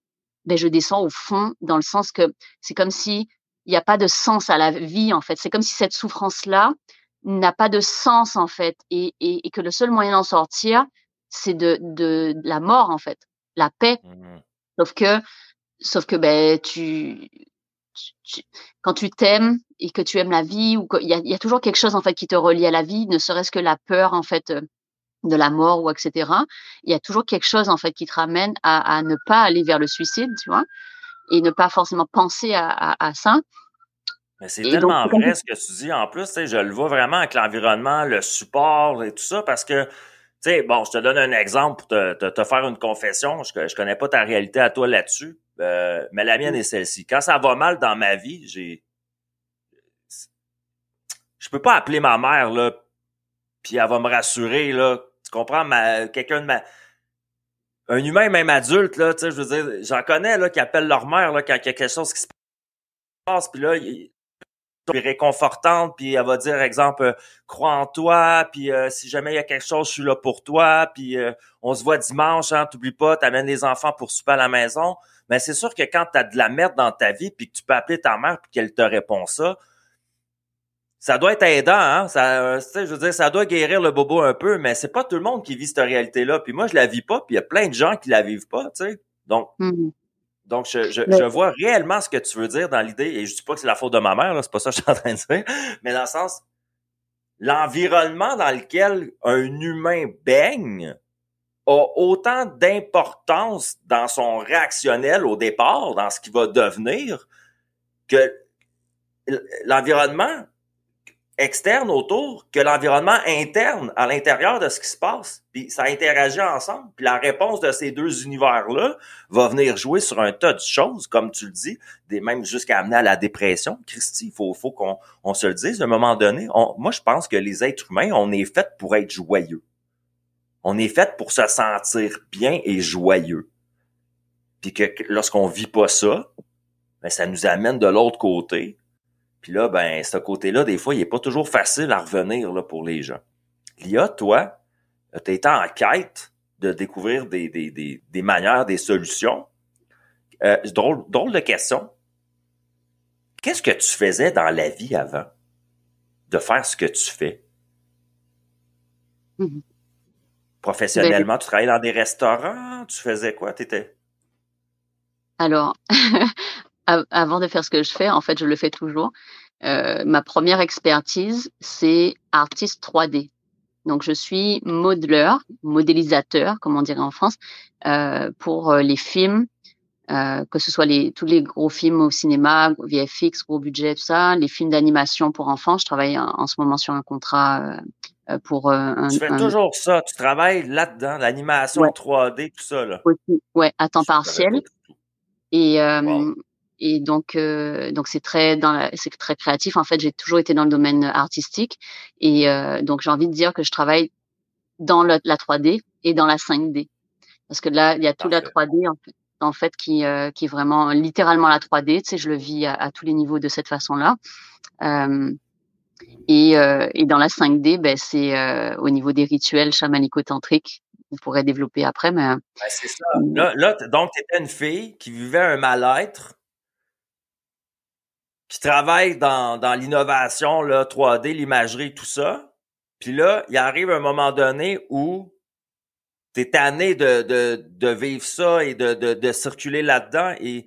ben je descends au fond dans le sens que c'est comme si il n'y a pas de sens à la vie en fait. C'est comme si cette souffrance-là n'a pas de sens en fait et, et, et que le seul moyen d'en sortir, c'est de, de, de, la mort en fait, la paix. Mmh. Sauf que, sauf que ben tu, tu quand tu t'aimes et que tu aimes la vie ou qu'il y a, y a toujours quelque chose en fait qui te relie à la vie, ne serait-ce que la peur en fait de la mort ou etc. Il y a toujours quelque chose en fait qui te ramène à, à ne pas aller vers le suicide, tu vois, et ne pas forcément penser à, à, à ça. Mais c'est tellement vrai ce que tu dis. En plus, je le vois vraiment avec l'environnement, le support et tout ça, parce que, tu sais, bon, je te donne un exemple pour te, te, faire une confession. Je, je connais pas ta réalité à toi là-dessus, euh, mais la mienne est celle-ci. Quand ça va mal dans ma vie, j'ai... Je peux pas appeler ma mère, là, puis elle va me rassurer, là. Tu comprends? Ma, quelqu'un de ma un humain même adulte là, tu sais, je veux dire, j'en connais là qui appellent leur mère là quand il y a quelque chose qui se passe, puis là, réconfortante, puis elle va dire, exemple, euh, crois en toi, puis euh, si jamais il y a quelque chose, je suis là pour toi, puis on se voit dimanche, hein, t'oublies pas, t'amènes les enfants pour souper à la maison. Mais c'est sûr que quand t'as de la merde dans ta vie, puis que tu peux appeler ta mère, puis qu'elle te répond ça, ça doit être aidant, hein? Ça, je veux dire, ça doit guérir le bobo un peu, mais c'est pas tout le monde qui vit cette réalité-là. Puis moi, je la vis pas, puis il y a plein de gens qui la vivent pas, tu sais. Donc, mmh. Donc, je, je, je, vois réellement ce que tu veux dire dans l'idée, et je dis pas que c'est la faute de ma mère, c'est pas ça que je suis en train de dire, mais dans le sens, l'environnement dans lequel un humain baigne a autant d'importance dans son réactionnel au départ, dans ce qu'il va devenir, que l'environnement externe autour que l'environnement interne à l'intérieur de ce qui se passe. Puis ça interagit ensemble. Puis la réponse de ces deux univers-là va venir jouer sur un tas de choses, comme tu le dis, des, même jusqu'à amener à la dépression. Christy, il faut, qu'on on se le dise à un moment donné. moi, je pense que les êtres humains, on est fait pour être joyeux. On est fait pour se sentir bien et joyeux. Puis que lorsqu'on vit pas ça, ben, ça nous amène de l'autre côté puis là, ben, ce côté-là, des fois, il est pas toujours facile à revenir là, pour les gens. L'IA, toi, tu été en quête de découvrir des, des, des, des manières, des solutions. Euh, drôle, drôle de question. Qu'est-ce que tu faisais dans la vie avant de faire ce que tu fais? Mm-hmm. Professionnellement, tu travaillais dans des restaurants? Tu faisais quoi? T'étais? Alors, avant de faire ce que je fais, en fait, je le fais toujours. Euh, ma première expertise, c'est artiste 3D. Donc, je suis modeleur, modélisateur, comme on dirait en France, euh, pour euh, les films, euh, que ce soit les, tous les gros films au cinéma, VFX, gros budget, tout ça, les films d'animation pour enfants. Je travaille en, ce moment sur un contrat euh, pour un. Tu fais toujours ça. Tu travailles là-dedans, l'animation 3D, tout ça là. Ouais, à temps partiel. Et et donc euh, donc c'est très dans c'est très créatif en fait j'ai toujours été dans le domaine artistique et euh, donc j'ai envie de dire que je travaille dans la 3D et dans la 5D parce que là il y a tout la 3D en fait, en fait qui euh, qui est vraiment littéralement la 3D tu sais je le vis à, tous les niveaux de cette façon là et, et dans la 5D ben c'est au niveau des rituels chamanico-tantriques on pourrait développer après mais c'est ça là, là donc tu étais une fille qui vivait un mal-être qui travaille dans, dans l'innovation, là, 3D, l'imagerie, tout ça. Puis là, il arrive un moment donné où tu es tanné de, de, de vivre ça et de, de, de circuler là-dedans. Et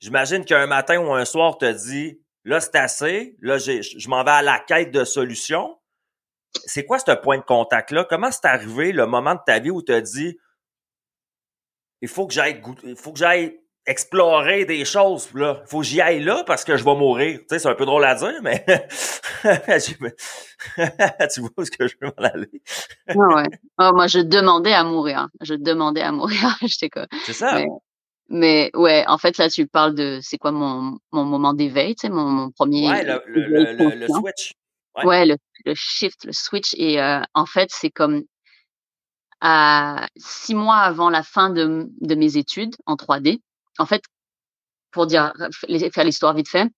j'imagine qu'un matin ou un soir, te dit là, c'est assez, là, je m'en vais à la quête de solutions. C'est quoi ce point de contact-là? Comment c'est arrivé le moment de ta vie où tu as dit il faut que j'aille il faut que j'aille explorer des choses. Là, faut que j'y aille là parce que je vais mourir. Tu sais, c'est un peu drôle à dire, mais tu vois où est-ce que je veux m'en aller? ah ouais. Oh, moi, je demandais à mourir. Je demandais à mourir. J'étais quoi. C'est ça. Mais, ouais, en fait, là, tu parles de c'est quoi mon, mon moment d'éveil, tu sais, mon, mon premier. Ouais, le, le, le, switch. Ouais, le, shift, le switch. Et euh, en fait, c'est comme à six mois avant la fin de, de mes études en 3D, en fait, pour dire, faire l'histoire vite fait,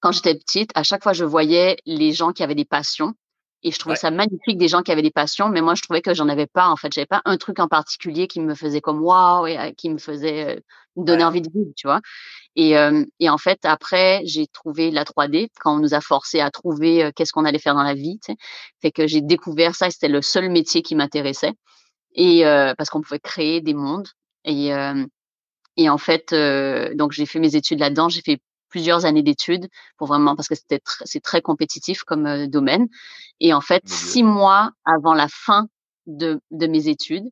quand j'étais petite, à chaque fois, je voyais les gens qui avaient des passions. Et je trouvais ça magnifique des gens qui avaient des passions, mais moi je trouvais que j'en avais pas. En fait, j'avais pas un truc en particulier qui me faisait comme waouh et euh, qui me faisait euh, me donner envie de vivre, tu vois. Et, euh, et en fait, après, j'ai trouvé la 3D quand on nous a forcé à trouver qu'est-ce qu'on allait faire dans la vie. Tu sais. Fait que j'ai découvert ça. et C'était le seul métier qui m'intéressait. Et parce qu'on pouvait créer des mondes. Et et en fait, euh, donc j'ai fait mes études là-dedans. J'ai fait plusieurs années d'études pour vraiment parce que c'était c'est très compétitif comme euh, domaine. Et en fait, six mois avant la fin de, de mes études.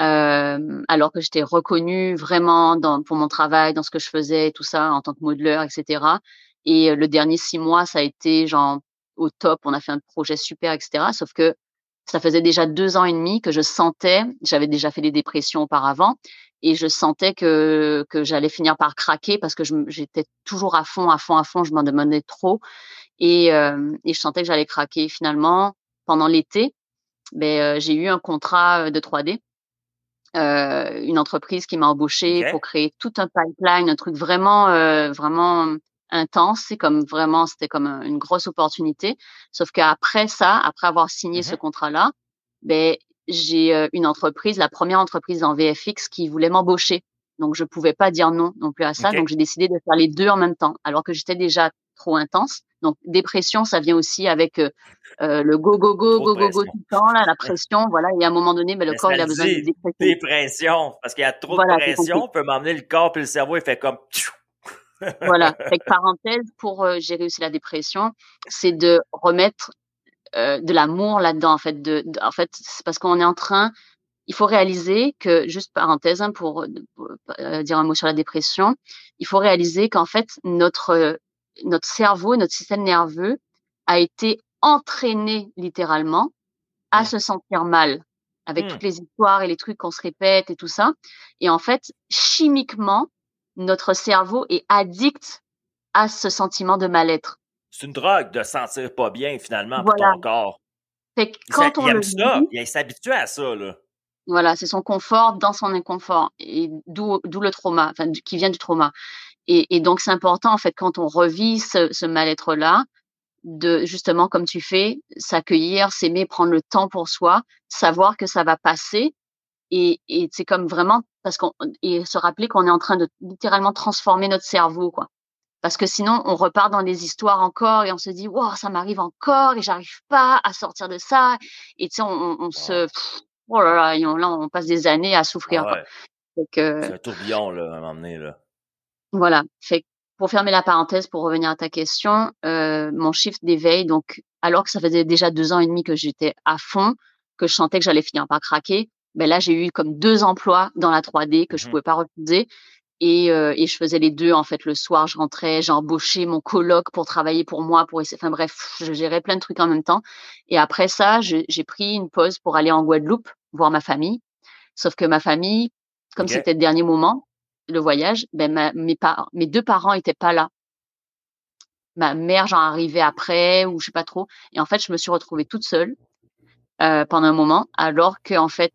Euh, alors que j'étais reconnue vraiment dans, pour mon travail, dans ce que je faisais, tout ça, en tant que modeleur, etc. Et euh, le dernier six mois, ça a été genre au top. On a fait un projet super, etc. Sauf que ça faisait déjà deux ans et demi que je sentais, j'avais déjà fait des dépressions auparavant, et je sentais que, que j'allais finir par craquer parce que j'étais toujours à fond, à fond, à fond, je m'en demandais trop. Et, euh, et je sentais que j'allais craquer. Finalement, pendant l'été, ben, euh, j'ai eu un contrat de 3D euh, une entreprise qui m'a embauché pour créer tout un pipeline, un truc vraiment, euh, vraiment intense. C'est comme vraiment, c'était comme une grosse opportunité. Sauf qu'après ça, après avoir signé ce mmh contrat-là, ben, j'ai une entreprise, la première entreprise en VFX qui voulait m'embaucher. Donc, je pouvais pas dire non non plus à ça. Donc, j'ai décidé de faire les deux en même temps, alors que j'étais déjà trop intense. Donc, dépression, ça vient aussi avec euh, le go, go, go, go, go, go tout le temps, là, la pression. Voilà. Et à un moment donné, mais ben, le corps, il a besoin de dépression. Dépression. Parce qu'il y a trop de pression, on peut m'emmener le corps, puis le cerveau, il fait comme. Voilà. Avec parenthèse, pour euh, gérer aussi la dépression, c'est de remettre de l'amour là-dedans, en fait. De, en fait, c'est parce qu'on est en train, il faut réaliser que, juste parenthèse, hein, pour, dire un mot sur la dépression, il faut réaliser qu'en fait, notre notre cerveau, notre système nerveux a été entraîné littéralement à se sentir mal avec mmh. toutes les histoires et les trucs qu'on se répète et tout ça. Et en fait, chimiquement, notre cerveau est addict à ce sentiment de mal-être. C'est une drogue de sentir pas bien finalement pour ton corps. Fait quand il, on aime ça, il s'habitue à ça là. Voilà, c'est son confort dans son inconfort et d'où le trauma, enfin qui vient du trauma. Et, et donc, c'est important, en fait, quand on revit ce, ce mal-être-là, de justement, comme tu fais, s'accueillir, s'aimer, prendre le temps pour soi, savoir que ça va passer. Et, et c'est comme vraiment, parce qu'on, et se rappeler qu'on est en train de littéralement transformer notre cerveau, quoi. Parce que sinon, on repart dans des histoires encore et on se dit, wow, ça m'arrive encore et j'arrive pas à sortir de ça. Et tu sais, on, on, se, oh là là, et on, là, on passe des années à souffrir. Ah c'est un tourbillon, là, à donné, là. Voilà. Fait pour fermer la parenthèse, pour revenir à ta question, euh, mon shift d'éveil, donc alors que ça faisait déjà deux ans et demi que j'étais à fond, que je sentais que j'allais finir par craquer, ben là j'ai eu comme deux emplois dans la 3D que je mmh pouvais pas refuser. Et, euh, et, je faisais les deux en fait le soir je rentrais j'ai embauché mon coloc pour travailler pour moi pour essayer enfin bref je gérais plein de trucs en même temps et après ça j'ai pris une pause pour aller en Guadeloupe voir ma famille sauf que ma famille comme c'était le dernier moment le voyage, ben mes, parents, mes deux parents étaient pas là. Ma mère, j'en arrivais après ou je sais pas trop. Et en fait, je me suis retrouvée toute seule euh, pendant un moment, alors que en fait,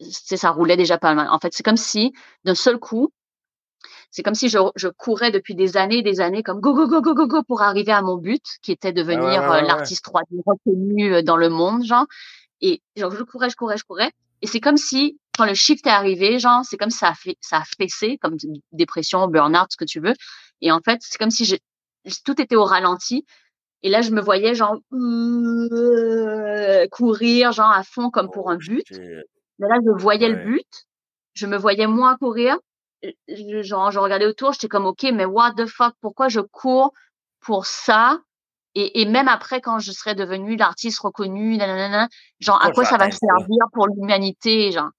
ça roulait déjà pas mal. En fait, c'est comme si d'un seul coup, c'est comme si je, je, courais depuis des années et des années comme go, go, go, go, go, go pour arriver à mon but, qui était de devenir euh, l'artiste 3D reconnu euh, dans le monde, genre. Et genre, je courais, je courais, je courais. Et c'est comme si quand le shift est arrivé, genre, c'est comme ça a fait, ça a fessé, comme dépression, burn-out, ce que tu veux. Et en fait, c'est comme si tout était au ralenti. Et là, je me voyais, genre, euh, courir, genre, à fond, comme pour un oh, but. Mais là, je voyais le but. Je me voyais moins courir. genre, je regardais autour, j'étais comme, OK, mais what the fuck, pourquoi je cours pour ça? Et, et, même après, quand je serais devenue l'artiste reconnu, nanana, genre, à quoi ça va servir pour l'humanité, genre?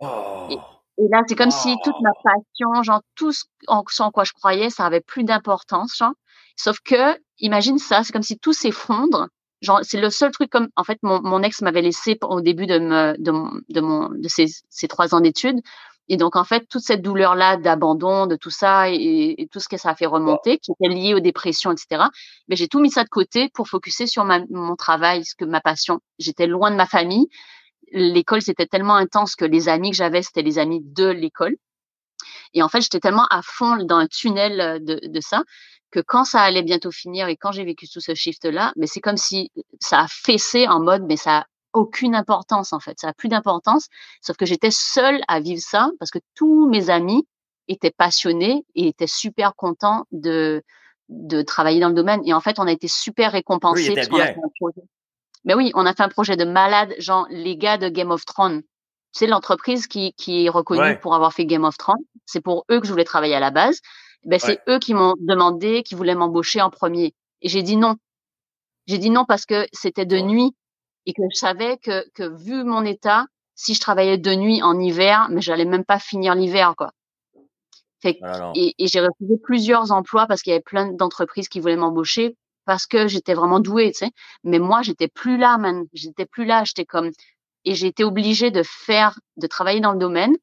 Oh. Et, là, c'est comme si toute ma passion, genre tout ce en, quoi je croyais, ça avait plus d'importance, genre. Sauf que, imagine ça, c'est comme si tout s'effondre. C'est le seul truc comme, en fait, mon, mon ex m'avait laissé au début de, me, de, mon, de, mon, de ces, ces trois ans d'études. Et donc, en fait, toute cette douleur-là d'abandon, de tout ça et, tout ce que ça a fait remonter, qui était lié aux dépressions, etc., mais j'ai tout mis ça de côté pour focuser sur ma, mon travail, ce que ma passion. J'étais loin de ma famille l'école, c'était tellement intense que les amis que j'avais, c'était les amis de l'école. Et en fait, j'étais tellement à fond dans un tunnel de, de, ça que quand ça allait bientôt finir et quand j'ai vécu tout ce shift-là, mais c'est comme si ça a fessé en mode, mais ça a aucune importance en fait, ça a plus d'importance. Sauf que j'étais seule à vivre ça parce que tous mes amis étaient passionnés et étaient super contents de de travailler dans le domaine. Et en fait, on a été super récompensés. Mais oui, on a fait un projet de malade, genre les gars de Game of Thrones. C'est l'entreprise qui, qui est reconnue pour avoir fait Game of Thrones. C'est pour eux que je voulais travailler à la base. Ben, c'est eux qui m'ont demandé, qui voulaient m'embaucher en premier. Et j'ai dit non. J'ai dit non parce que c'était de nuit et que je savais que, que vu mon état, si je travaillais de nuit en hiver, mais j'allais même pas finir l'hiver, quoi. Fait, Ah, et, et j'ai refusé plusieurs emplois parce qu'il y avait plein d'entreprises qui voulaient m'embaucher parce que j'étais vraiment douée, tu sais. Mais moi, j'étais plus là, man. J'étais plus là. J'étais comme, et j'ai été obligée de faire, de travailler dans le domaine.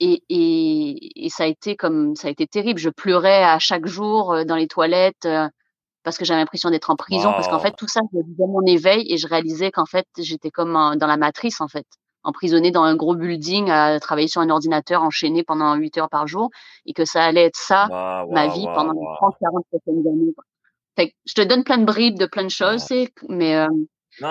Et, et, et, ça a été comme, ça a été terrible. Je pleurais à chaque jour euh, dans les toilettes euh, parce que j'avais l'impression d'être en prison. Wow. Parce qu'en fait, tout ça, je vivais mon éveil et je réalisais qu'en fait, j'étais comme dans la matrice, en fait emprisonné dans un gros building à travailler sur un ordinateur enchaîné pendant 8 heures par jour et que ça allait être ça wow, wow, ma vie pendant les 30 40 prochaines années quoi. Fait que je te donne plein de bribes de plein de choses mais euh, non,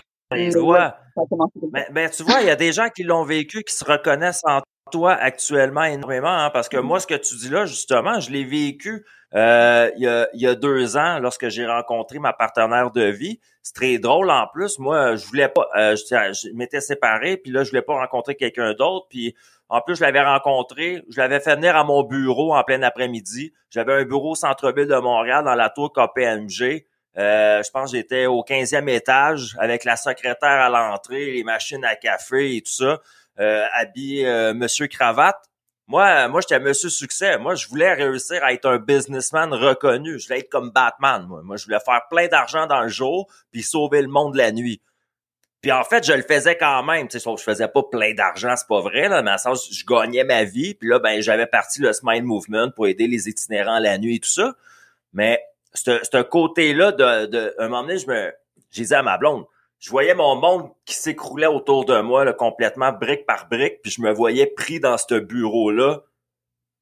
mais, tu vois mais, ben, tu vois il y a des gens qui l'ont vécu qui se reconnaissent en toi actuellement énormément hein, parce que Mm-hmm. moi ce que tu dis là justement je l'ai vécu euh, il, y a, il y a deux ans lorsque j'ai rencontré ma partenaire de vie. C'est très drôle en plus. Moi je voulais pas euh, je, je m'étais séparé puis là je voulais pas rencontrer quelqu'un d'autre puis en plus je l'avais rencontré je l'avais fait venir à mon bureau en plein après-midi. J'avais un bureau au centre-ville de Montréal dans la tour KPMG euh, je pense que j'étais au 15e étage avec la secrétaire à l'entrée les machines à café et tout ça euh, habillé euh, Monsieur Cravate. Moi, moi, j'étais Monsieur Succès. Moi, je voulais réussir à être un businessman reconnu. Je voulais être comme Batman. Moi, moi je voulais faire plein d'argent dans le jour puis sauver le monde la nuit. Puis en fait, je le faisais quand même. Tu sais, je faisais pas plein d'argent, c'est pas vrai, là, mais en sens, je gagnais ma vie. Puis là, ben, j'avais parti le Smile Movement pour aider les itinérants la nuit et tout ça. Mais ce côté-là, de, de, un moment donné, je me, j'ai dit à ma blonde, je voyais mon monde qui s'écroulait autour de moi là, complètement brique par brique, puis je me voyais pris dans ce bureau-là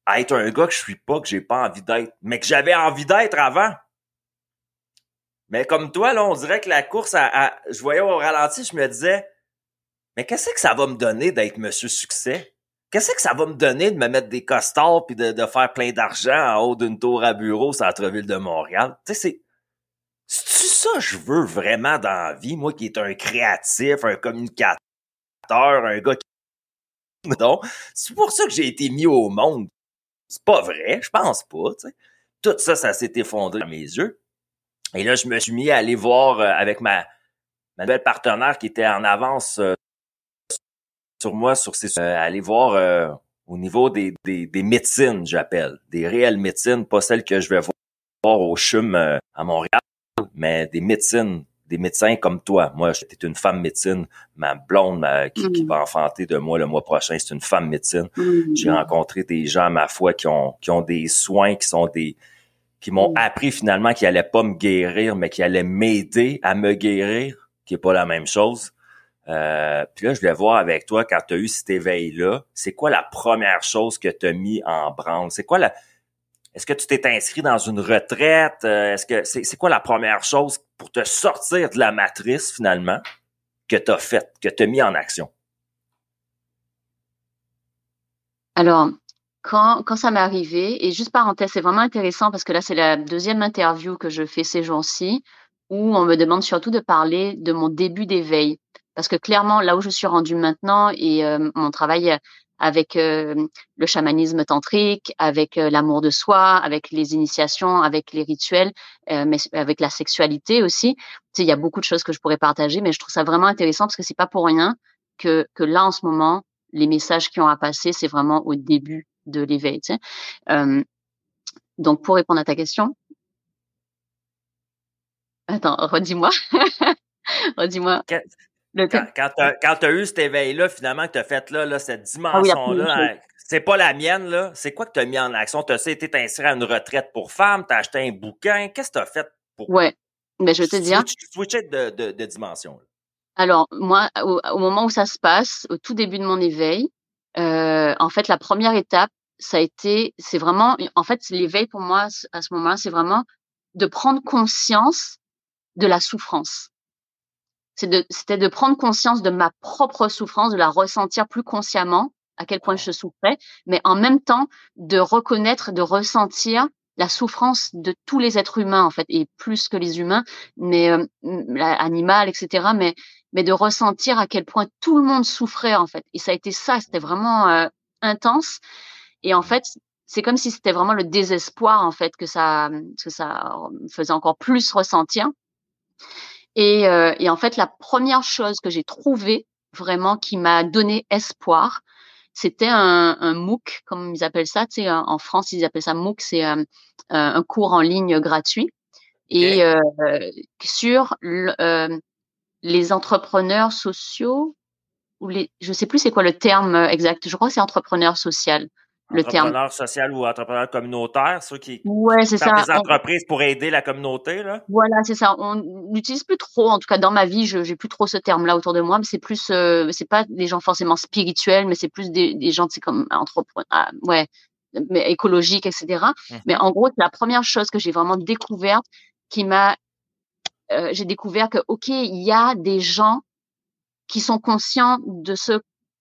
à être un gars que je suis pas, que j'ai pas envie d'être, mais que j'avais envie d'être avant. Mais comme toi, là, on dirait que la course, à, à, je voyais au ralenti, je me disais, mais qu'est-ce que ça va me donner d'être Monsieur Succès? Qu'est-ce que ça va me donner de me mettre des costards puis de, de faire plein d'argent en haut d'une tour à bureau au centre-ville de Montréal? Tu sais, c'est c'est-tu ça que je veux vraiment dans la vie, moi qui est un créatif, un communicateur, un gars qui... Non, c'est pour ça que j'ai été mis au monde. C'est pas vrai, je pense pas, tu. Tout ça, ça s'est effondré à mes yeux. Et là, je me suis mis à aller voir euh, avec ma, ma nouvelle partenaire qui était en avance euh, sur moi, sur ses... Euh, aller voir euh, au niveau des, des, des médecines, j'appelle. Des réelles médecines, pas celles que je vais voir au CHUM euh, à Montréal mais des médecines, des médecins comme toi. Moi, j'étais une femme médecine. Ma blonde ma, qui, qui, va enfanter de moi le mois prochain, c'est une femme médecine. Mmh. J'ai rencontré des gens, ma foi, qui ont, qui ont des soins, qui sont des, qui m'ont mmh. appris finalement qu'ils allaient pas me guérir, mais qui allaient m'aider à me guérir, qui est pas la même chose. Euh, puis là, je voulais voir avec toi, quand tu as eu cet éveil-là, c'est quoi la première chose que tu as mis en branle? C'est quoi la, est-ce que tu t'es inscrit dans une retraite? Est-ce que c'est, c'est quoi la première chose pour te sortir de la matrice finalement que tu as faite, que tu as mis en action? Alors, quand, quand ça m'est arrivé, et juste parenthèse, c'est vraiment intéressant parce que là, c'est la deuxième interview que je fais ces jours-ci où on me demande surtout de parler de mon début d'éveil. Parce que clairement, là où je suis rendue maintenant et euh, mon travail avec euh, le chamanisme tantrique, avec euh, l'amour de soi, avec les initiations, avec les rituels, euh, mais avec la sexualité aussi. Tu sais, il y a beaucoup de choses que je pourrais partager, mais je trouve ça vraiment intéressant parce que c'est pas pour rien que que là en ce moment, les messages qui ont à passer, c'est vraiment au début de l'éveil. Tu sais. donc pour répondre à ta question, attends, redis-moi, redis-moi. Le quand, quand tu as, eu cet éveil-là, finalement, que tu as fait là, là, cette dimension-là, ah oui, c'est pas la mienne, là. C'est quoi que tu as mis en action? Tu as été inscrit à une retraite pour femmes, tu as acheté un bouquin. Qu'est-ce que tu as fait pour. Ouais. Mais je vais te dire. Switcher de, de, de dimension. Là. Alors, moi, au, au, moment où ça se passe, au tout début de mon éveil, euh, en fait, la première étape, ça a été, c'est vraiment, en fait, l'éveil pour moi, à ce moment-là, c'est vraiment de prendre conscience de la souffrance c'était de, de prendre conscience de ma propre souffrance, de la ressentir plus consciemment, à quel point je souffrais, mais en même temps de reconnaître, de ressentir la souffrance de tous les êtres humains en fait, et plus que les humains, mais euh, animal, etc. Mais mais de ressentir à quel point tout le monde souffrait en fait. Et ça a été ça, c'était vraiment euh, intense. Et en fait, c'est comme si c'était vraiment le désespoir en fait que ça que ça faisait encore plus ressentir. Et, euh, et en fait, la première chose que j'ai trouvée vraiment qui m'a donné espoir, c'était un, un, MOOC, comme ils appellent ça. Tu sais, en France, ils appellent ça MOOC, c'est euh, un cours en ligne gratuit. Et euh, sur euh, les entrepreneurs sociaux, ou les, je sais plus c'est quoi le terme exact. Je crois que c'est entrepreneur social le entrepreneur social ou entrepreneur communautaire, ceux qui ouais, c'est ça. des entreprises pour aider la communauté là? Voilà, c'est ça. On n'utilise plus trop, en tout cas dans ma vie, je j'ai plus trop ce terme-là autour de moi. Mais c'est plus, euh, c'est pas des gens forcément spirituels, mais c'est plus des, des gens, c'est comme entrepreneurs, ah, ouais, mais écologiques, etc. Mmh. Mais en gros, la première chose que j'ai vraiment découverte, qui m'a, euh, j'ai découvert que ok, il y a des gens qui sont conscients de ce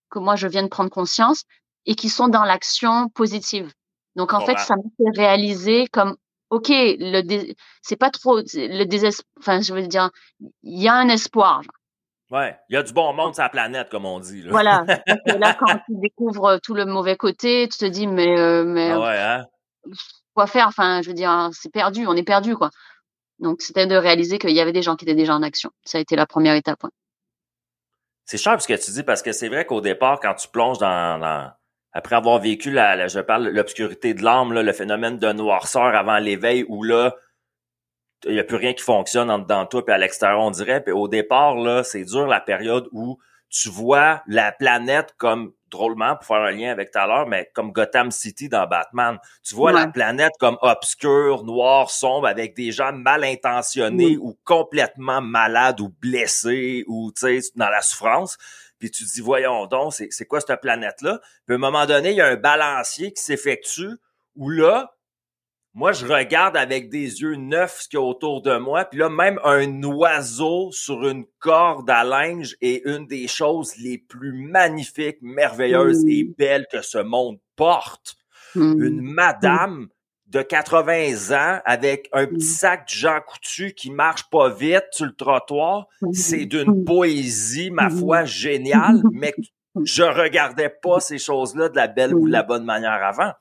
que moi je viens de prendre conscience, et qui sont dans l'action positive. Donc en fait, ça me fait réaliser comme ok, le c'est pas trop le désespoir. Enfin, je veux dire, il y a un espoir. Ouais, il y a du bon monde sur la planète, comme on dit. Là. Voilà. là, quand tu découvres tout le mauvais côté, tu te dis mais euh, mais ah ouais, hein? quoi faire? Enfin, je veux dire, c'est perdu, on est perdu quoi. Donc c'était de réaliser qu'il y avait des gens qui étaient déjà en action. Ça a été la première étape. C'est cher ce que tu dis parce que c'est vrai qu'au départ, quand tu plonges dans, dans après avoir vécu la, je parle l'obscurité de l'âme, le phénomène de noirceur avant l'éveil, où là, il n'y a plus rien qui fonctionne en dedans de toi, puis à l'extérieur, on dirait. Puis au départ, là, c'est dur la période où tu vois la planète comme drôlement, pour faire un lien avec tout à l'heure, mais comme Gotham City dans Batman. Tu vois la planète comme obscure, noire, sombre, avec des gens mal intentionnés ou complètement malades ou blessés ou, tu sais, dans la souffrance puis tu te dis, voyons donc, c'est quoi cette planète-là? Puis à un moment donné, il y a un balancier qui s'effectue où là, moi, je regarde avec des yeux neufs ce qu'il y a autour de moi. Puis là, même un oiseau sur une corde à linge est une des choses les plus magnifiques, merveilleuses et mmh. belles que ce monde porte. Mmh. Une madame de 80 ans avec un petit sac de Jean Coutu qui marche pas vite sur le trottoir. C'est d'une poésie, ma foi, géniale, mais je regardais pas ces choses-là de la belle ou de la bonne manière avant.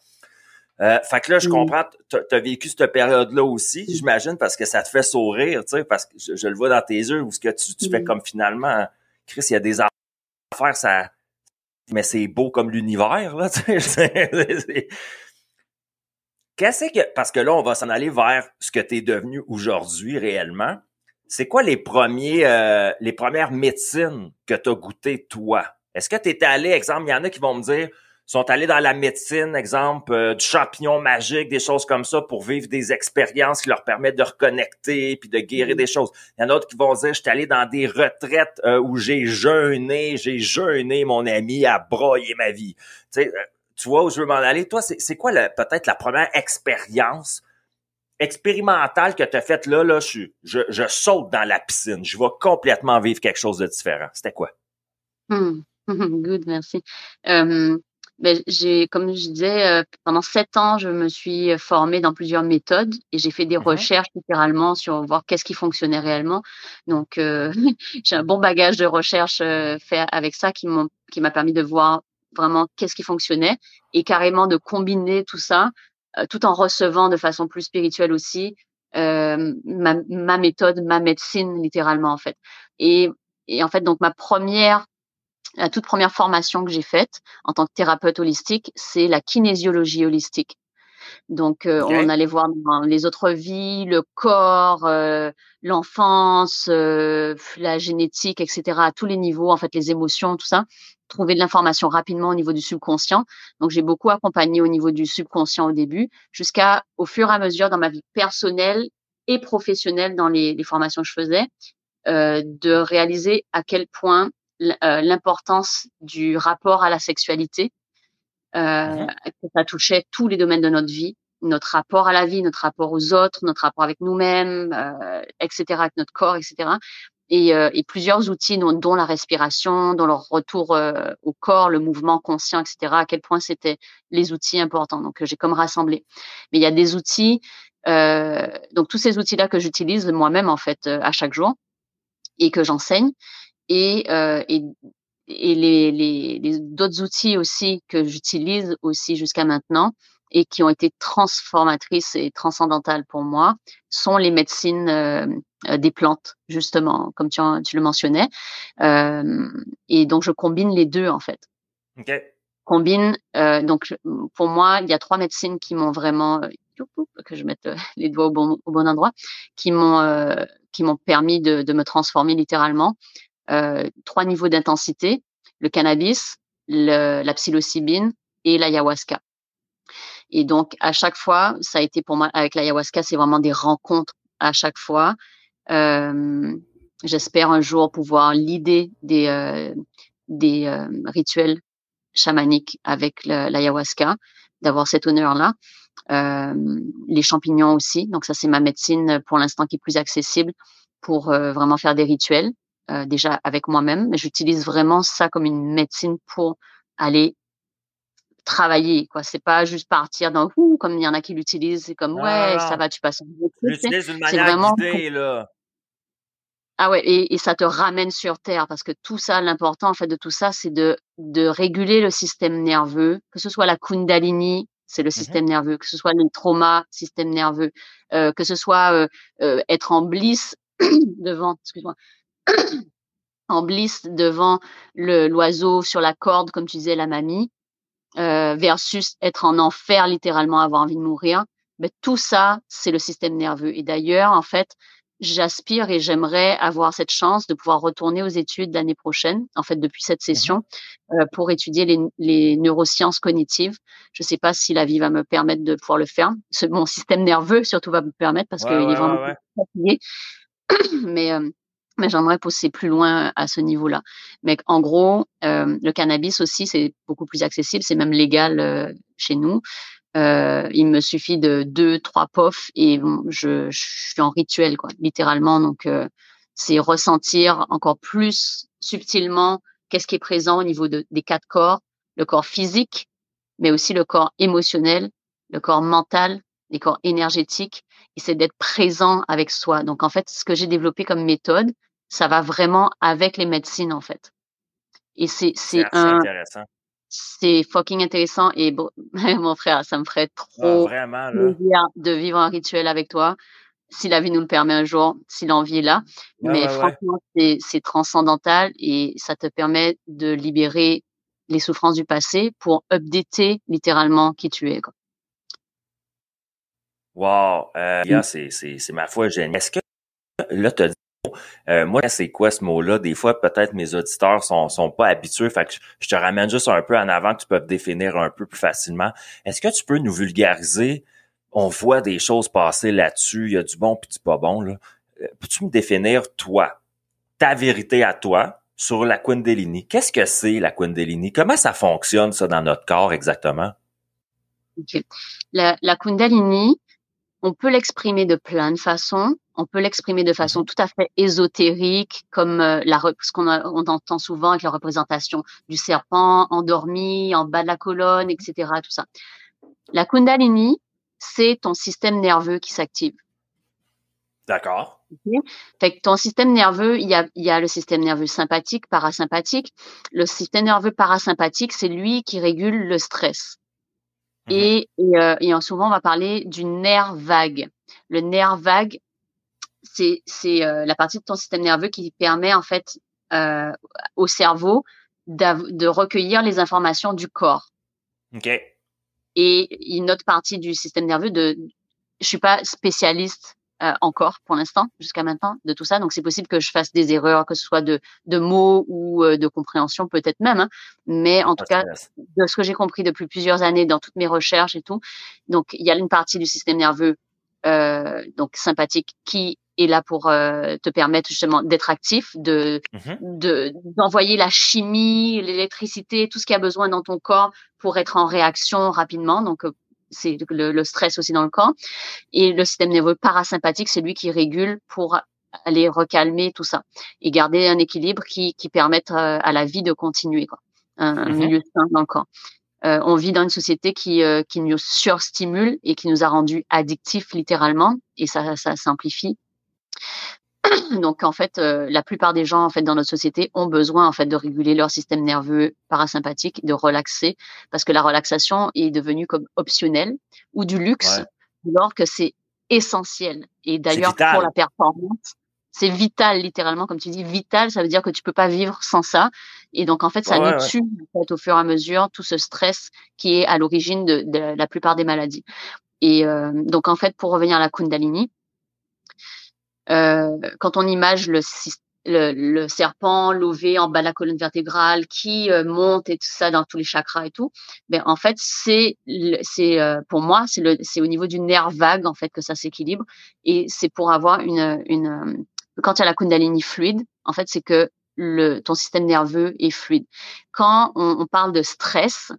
Euh, fait que là, je comprends, tu as vécu cette période-là aussi, j'imagine, parce que ça te fait sourire, tu sais, parce que je, le vois dans tes yeux, où ce que tu, tu fais comme finalement, Chris, il y a des affaires, ça, mais c'est beau comme l'univers, là, tu sais. Qu'est-ce que, parce que là, on va s'en aller vers ce que tu es devenu aujourd'hui réellement. C'est quoi les premiers, euh, les premières médecines que tu as goûtées, toi? Est-ce que tu es allé, exemple, il y en a qui vont me dire, sont allés dans la médecine, exemple, euh, du champignon magique, des choses comme ça, pour vivre des expériences qui leur permettent de reconnecter puis de guérir mm. des choses. Il y en a d'autres qui vont dire, je suis allé dans des retraites euh, où j'ai jeûné, j'ai jeûné, mon ami, à broyer ma vie. Tu sais, tu vois où je veux m'en aller. Toi, c'est quoi peut-être la première expérience expérimentale que tu as faite là, là, je, je, je, saute dans la piscine. Je vais complètement vivre quelque chose de différent. C'était quoi? Hmm. Good, merci. ben, j'ai, comme je disais, euh, pendant sept ans, je me suis formée dans plusieurs méthodes et j'ai fait des mm-hmm. recherches littéralement sur voir qu'est-ce qui fonctionnait réellement. Donc, euh, j'ai un bon bagage de recherche euh, fait avec ça qui m'a permis de voir vraiment qu'est-ce qui fonctionnait et carrément de combiner tout ça euh, tout en recevant de façon plus spirituelle aussi euh, ma, ma, méthode, ma médecine littéralement en fait. Et, et en fait donc ma première la toute première formation que j'ai faite en tant que thérapeute holistique, c'est la kinésiologie holistique. Donc, euh, on allait voir les autres vies, le corps, euh, l'enfance, euh, la génétique, etc. à tous les niveaux, en fait, les émotions, tout ça. Trouver de l'information rapidement au niveau du subconscient. Donc, j'ai beaucoup accompagné au niveau du subconscient au début, jusqu'à, au fur et à mesure, dans ma vie personnelle et professionnelle, dans les, les formations que je faisais, de réaliser à quel point l'importance du rapport à la sexualité euh, que ça touchait tous les domaines de notre vie, notre rapport à la vie, notre rapport aux autres, notre rapport avec nous-mêmes, euh, etc., avec notre corps, etc. Et, euh, et plusieurs outils, dont, dont, la respiration, dont leur retour euh, au corps, le mouvement conscient, etc. À quel point c'était les outils importants. Donc j'ai comme rassemblé. Mais il y a des outils, euh, donc tous ces outils-là que j'utilise moi-même en fait à chaque jour et que j'enseigne. Et, et, et les, les, les d'autres outils aussi que j'utilise aussi jusqu'à maintenant et qui ont été transformatrices et transcendantales pour moi sont les médecines euh, des plantes, justement, comme tu, tu le mentionnais. et donc, je combine les deux, en fait. OK. Combine, donc, pour moi, il y a trois médecines qui m'ont vraiment, que je mette les doigts au bon, au bon endroit, qui m'ont qui m'ont permis de, de, me transformer littéralement. Trois niveaux d'intensité, le cannabis, le, la psilocybine et l'ayahuasca. Et donc, à chaque fois, ça a été pour moi, avec l'ayahuasca, c'est vraiment des rencontres à chaque fois. Euh, J'espère un jour pouvoir l'idée des, euh, des euh, rituels chamaniques avec l'ayahuasca, d'avoir cet honneur-là. Euh, les champignons aussi. Donc, ça, c'est ma médecine pour l'instant qui est plus accessible pour euh, vraiment faire des rituels. Déjà avec moi-même, mais j'utilise vraiment ça comme une médecine pour aller travailler quoi. C'est pas juste partir dans ou comme il y en a qui l'utilisent c'est comme ouais ça va tu passes une manière vraiment guidée, là. Ah ouais et, et, ça te ramène sur terre parce que tout ça l'important en fait de tout ça c'est de de réguler le système nerveux que ce soit la kundalini c'est le mmh système nerveux que ce soit le trauma système nerveux euh, que ce soit euh, euh, être en bliss devant excuse-moi en bliss devant l'oiseau sur la corde comme tu disais la mamie euh, versus être en enfer, littéralement avoir envie de mourir. Mais tout ça, c'est le système nerveux. Et d'ailleurs, en fait, j'aspire et j'aimerais avoir cette chance de pouvoir retourner aux études l'année prochaine, en fait, depuis cette mmh session, euh, pour étudier les, les, neurosciences cognitives. Je ne sais pas si la vie va me permettre de pouvoir le faire. Ce, mon système nerveux, surtout, va me permettre parce qu'il est vraiment fatigué. Mais euh, mais j'aimerais pousser plus loin à ce niveau-là. Mais en gros, euh, le cannabis aussi, c'est beaucoup plus accessible, c'est même légal euh, chez nous. Euh, il me suffit de deux, trois pofs et je, je, suis en rituel, quoi, littéralement. Donc, euh, c'est ressentir encore plus subtilement qu'est-ce qui est présent au niveau de, des quatre corps, le corps physique, mais aussi le corps émotionnel, le corps mental, les corps énergétiques, et c'est d'être présent avec soi. Donc, en fait, ce que j'ai développé comme méthode, ça va vraiment avec les médecines en fait. Et c'est c'est un c'est fucking intéressant et bon, mon frère, ça me ferait ah, trop plaisir de vivre un rituel avec toi si la vie nous le permet un jour, si l'envie est là. Mais franchement, c'est c'est transcendantal et ça te permet de libérer les souffrances du passé pour updater littéralement qui tu es. Quoi. Wow, euh, mm. c'est c'est ma foi génial. Est-ce que là tu as euh, moi, c'est quoi ce mot-là? Des fois, peut-être mes auditeurs sont, sont pas habitués. Fait que je te ramène juste un peu en avant que tu peux définir un peu plus facilement. Est-ce que tu peux nous vulgariser? On voit des choses passer là-dessus. Il y a du bon puis du pas bon. Là. Euh, peux-tu me définir, toi, ta vérité à toi sur la Kundalini? Qu'est-ce que c'est la Kundalini? Comment ça fonctionne, ça, dans notre corps exactement? La, la Kundalini, on peut l'exprimer de plein de façons. On peut l'exprimer de façon mhm. tout à fait ésotérique, comme euh, la, ce qu'on on entend souvent avec la représentation du serpent endormi en bas de la colonne, etc. Tout ça. La Kundalini, c'est ton système nerveux qui s'active. D'accord. Fait que ton système nerveux, il y a, il y a le système nerveux sympathique, parasympathique. Le système nerveux parasympathique, c'est lui qui régule le stress. Mhm. Et, et, euh, et, souvent, on va parler du nerf vague. Le nerf vague, c'est euh, la partie de ton système nerveux qui permet en fait euh, au cerveau de recueillir les informations du corps. OK. Et une autre partie du système nerveux, de, je suis pas spécialiste euh, encore pour l'instant, jusqu'à maintenant, de tout ça. Donc, c'est possible que je fasse des erreurs, que ce soit de, de mots ou euh, de compréhension, peut-être même. Hein. Mais en tout cas, de ce que j'ai compris depuis plusieurs années dans toutes mes recherches et tout, donc il y a une partie du système nerveux euh, donc sympathique qui est là pour euh, te permettre justement d'être actif, de mmh de d'envoyer la chimie, l'électricité, tout ce qu'il y a besoin dans ton corps pour être en réaction rapidement. Donc c'est le, stress aussi dans le corps. Et le système nerveux parasympathique, c'est lui qui régule pour aller recalmer tout ça et garder un équilibre qui, qui permette euh, à la vie de continuer, quoi. Un, mhm. milieu sain dans le corps. Euh, on vit dans une société qui, euh, qui nous surstimule et qui nous a rendus addictifs littéralement, et ça, ça simplifie. Donc en fait, euh, la plupart des gens en fait dans notre société ont besoin en fait de réguler leur système nerveux parasympathique, de relaxer, parce que la relaxation est devenue comme optionnelle ou du luxe, alors que c'est essentiel. Et d'ailleurs pour la performance, c'est vital littéralement, comme tu dis, vital, ça veut dire que tu peux pas vivre sans ça. Et donc en fait, ça nous tue au fur et à mesure tout ce stress qui est à l'origine de, de, la plupart des maladies. Et euh, donc en fait, pour revenir à la Kundalini, euh, quand on image le, le, le, serpent lové en bas de la colonne vertébrale qui euh, monte et tout ça dans tous les chakras et tout, ben en fait c'est c'est euh, pour moi c'est le c'est au niveau du nerf vague en fait que ça s'équilibre et c'est pour avoir une une quand il y a la Kundalini fluide, en fait c'est que le ton système nerveux est fluide. Quand on, on parle de stress,